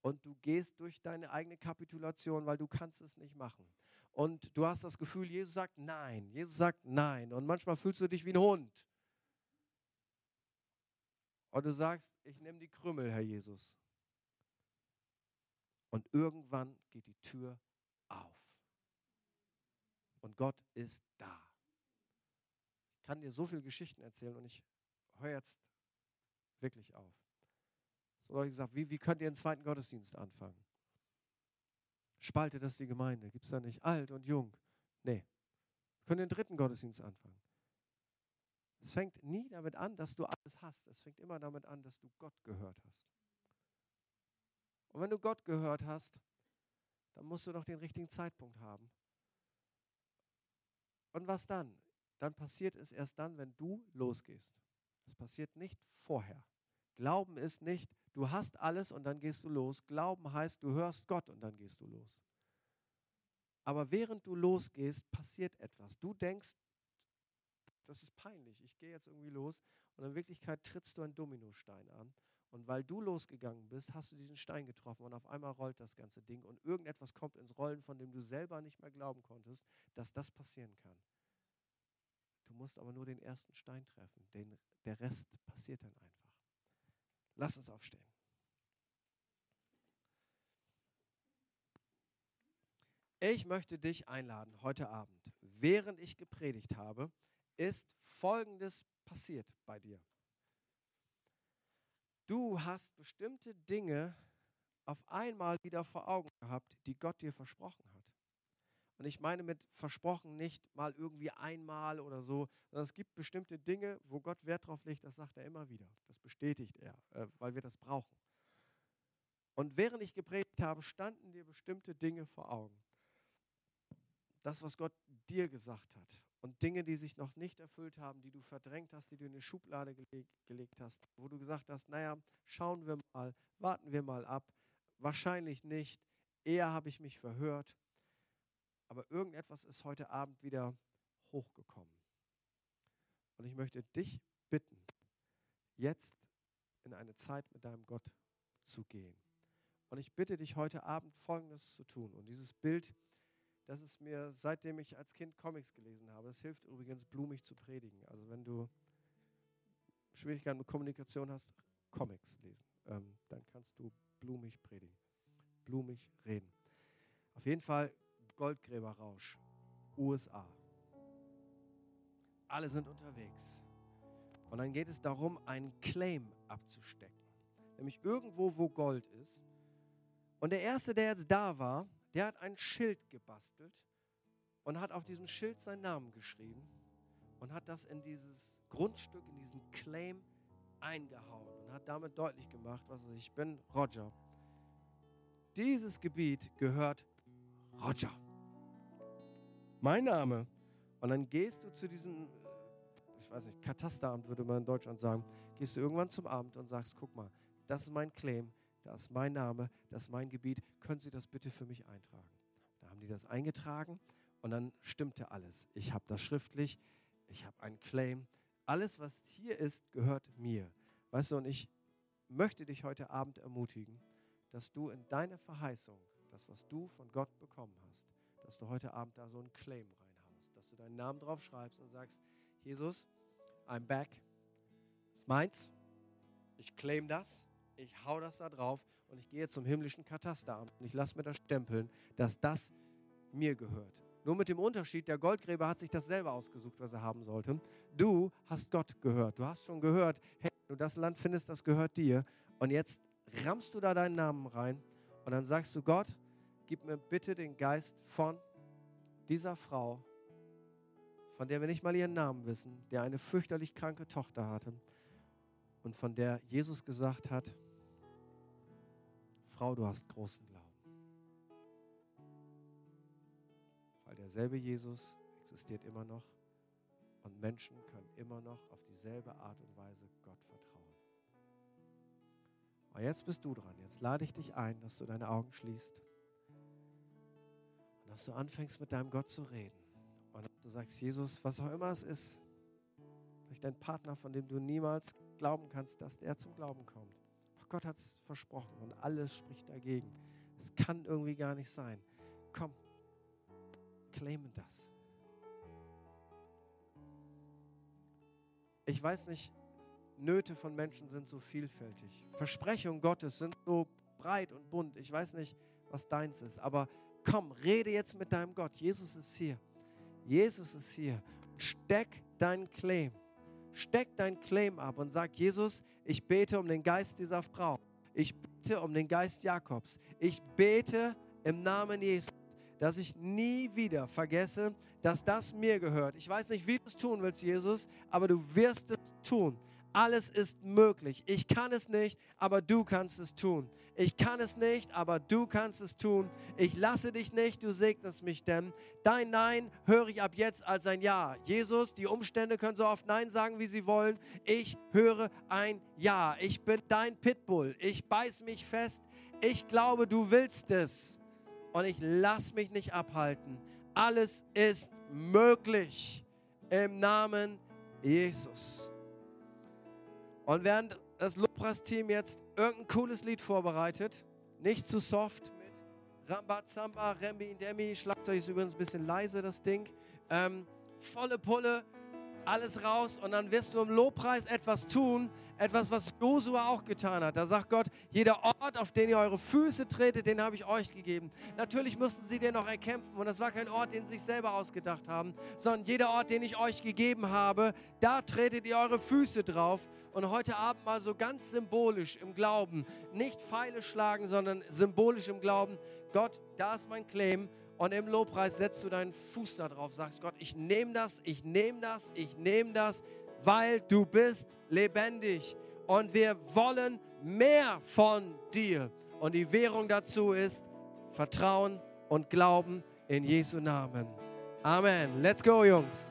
Speaker 2: Und du gehst durch deine eigene Kapitulation, weil du kannst es nicht machen. Und du hast das Gefühl, Jesus sagt nein. Jesus sagt nein. Und manchmal fühlst du dich wie ein Hund. Und du sagst, ich nehme die Krümmel, Herr Jesus. Und irgendwann geht die Tür auf. Und Gott ist da. Ich kann dir so viele Geschichten erzählen und ich höre jetzt wirklich auf. So ich gesagt, wie, wie könnt ihr einen zweiten Gottesdienst anfangen? Spaltet das die Gemeinde? Gibt es da nicht alt und jung? Nee. Wir können den dritten Gottesdienst anfangen. Es fängt nie damit an, dass du alles hast. Es fängt immer damit an, dass du Gott gehört hast. Und wenn du Gott gehört hast, dann musst du noch den richtigen Zeitpunkt haben. Und was dann? Dann passiert es erst dann, wenn du losgehst. Es passiert nicht vorher. Glauben ist nicht, du hast alles und dann gehst du los. Glauben heißt, du hörst Gott und dann gehst du los. Aber während du losgehst, passiert etwas. Du denkst, das ist peinlich, ich gehe jetzt irgendwie los und in Wirklichkeit trittst du einen Dominostein an. Und weil du losgegangen bist, hast du diesen Stein getroffen und auf einmal rollt das ganze Ding und irgendetwas kommt ins Rollen, von dem du selber nicht mehr glauben konntest, dass das passieren kann. Du musst aber nur den ersten Stein treffen, den, der Rest passiert dann einfach. Lass uns aufstehen. Ich möchte dich einladen heute Abend, während ich gepredigt habe, ist Folgendes passiert bei dir. Du hast bestimmte Dinge auf einmal wieder vor Augen gehabt, die Gott dir versprochen hat. Und ich meine mit versprochen nicht mal irgendwie einmal oder so, sondern es gibt bestimmte Dinge, wo Gott Wert drauf legt, das sagt er immer wieder. Das bestätigt er, äh, weil wir das brauchen. Und während ich gepredigt habe, standen dir bestimmte Dinge vor Augen. Das, was Gott dir gesagt hat und Dinge, die sich noch nicht erfüllt haben, die du verdrängt hast, die du in eine Schublade geleg gelegt hast, wo du gesagt hast, naja, schauen wir mal, warten wir mal ab, wahrscheinlich nicht, eher habe ich mich verhört, aber irgendetwas ist heute Abend wieder hochgekommen. Und ich möchte dich bitten, jetzt in eine Zeit mit deinem Gott zu gehen. Und ich bitte dich heute Abend Folgendes zu tun. Und dieses Bild, das ist mir, seitdem ich als Kind Comics gelesen habe, das hilft übrigens, blumig zu predigen. Also wenn du Schwierigkeiten mit Kommunikation hast, Comics lesen. Ähm, dann kannst du blumig predigen, blumig reden. Auf jeden Fall Goldgräberrausch, USA. Alle sind unterwegs. Und dann geht es darum, einen Claim abzustecken. Nämlich irgendwo, wo Gold ist. Und der Erste, der jetzt da war, der hat ein Schild gebastelt und hat auf diesem Schild seinen Namen geschrieben und hat das in dieses Grundstück, in diesen Claim eingehauen und hat damit deutlich gemacht, was ich bin Roger. Dieses Gebiet gehört Roger. mein Name. Und dann gehst du zu diesem, ich weiß nicht, Katasteramt würde man in Deutschland sagen, gehst du irgendwann zum Amt und sagst, guck mal, das ist mein Claim, das ist mein Name, das ist mein Gebiet, können Sie das bitte für mich eintragen? Da haben die das eingetragen und dann stimmte alles. Ich habe das schriftlich, ich habe einen Claim. Alles, was hier ist, gehört mir. Weißt du, und ich möchte dich heute Abend ermutigen, dass du in deine Verheißung, das, was du von Gott bekommen hast, dass du heute Abend da so einen Claim reinhaust, dass du deinen Namen drauf schreibst und sagst, Jesus, I'm back, ist meins, ich claim das, ich hau das da drauf und ich gehe zum himmlischen Katasteramt und ich lasse mir das stempeln, dass das mir gehört. Nur mit dem Unterschied, der Goldgräber hat sich das selber ausgesucht, was er haben sollte. Du hast Gott gehört. Du hast schon gehört, hey, du das Land findest, das gehört dir. Und jetzt rammst du da deinen Namen rein und dann sagst du, Gott, gib mir bitte den Geist von dieser Frau, von der wir nicht mal ihren Namen wissen, der eine fürchterlich kranke Tochter hatte und von der Jesus gesagt hat, Frau, du hast großen Glauben. Weil derselbe Jesus existiert immer noch und Menschen können immer noch auf dieselbe Art und Weise Gott vertrauen. Aber jetzt bist du dran. Jetzt lade ich dich ein, dass du deine Augen schließt und dass du anfängst mit deinem Gott zu reden. Und dass du sagst, Jesus, was auch immer es ist, durch deinen Partner, von dem du niemals glauben kannst, dass der zum Glauben kommt. Gott hat es versprochen und alles spricht dagegen. Es kann irgendwie gar nicht sein. Komm, claimen das. Ich weiß nicht, Nöte von Menschen sind so vielfältig. Versprechungen Gottes sind so breit und bunt. Ich weiß nicht, was deins ist, aber komm, rede jetzt mit deinem Gott. Jesus ist hier. Jesus ist hier. Steck deinen Claim. Steck deinen Claim ab und sag, Jesus, ich bete um den Geist dieser Frau. Ich bete um den Geist Jakobs. Ich bete im Namen Jesus, dass ich nie wieder vergesse, dass das mir gehört. Ich weiß nicht, wie du es tun willst, Jesus, aber du wirst es tun. Alles ist möglich. Ich kann es nicht, aber du kannst es tun. Ich kann es nicht, aber du kannst es tun. Ich lasse dich nicht, du segnest mich denn. Dein Nein höre ich ab jetzt als ein Ja. Jesus, die Umstände können so oft Nein sagen, wie sie wollen. Ich höre ein Ja. Ich bin dein Pitbull. Ich beiß mich fest. Ich glaube, du willst es. Und ich lasse mich nicht abhalten. Alles ist möglich im Namen Jesus. Und während das Lobpreisteam jetzt irgendein cooles Lied vorbereitet, nicht zu soft mit Rambazamba, Rembi, Demi, Schlagzeug ist übrigens ein bisschen leise, das Ding. Ähm, volle Pulle, alles raus und dann wirst du im Lobpreis etwas tun, etwas, was Josua auch getan hat. Da sagt Gott, jeder Ort, auf den ihr eure Füße tretet, den habe ich euch gegeben. Natürlich mussten sie den noch erkämpfen und das war kein Ort, den sie sich selber ausgedacht haben, sondern jeder Ort, den ich euch gegeben habe, da tretet ihr eure Füße drauf. Und heute Abend mal so ganz symbolisch im Glauben, nicht Pfeile schlagen, sondern symbolisch im Glauben, Gott, da ist mein Claim und im Lobpreis setzt du deinen Fuß da drauf, sagst Gott, ich nehme das, ich nehme das, ich nehme das, weil du bist lebendig und wir wollen mehr von dir. Und die Währung dazu ist Vertrauen und Glauben in Jesu Namen. Amen. Let's go, Jungs.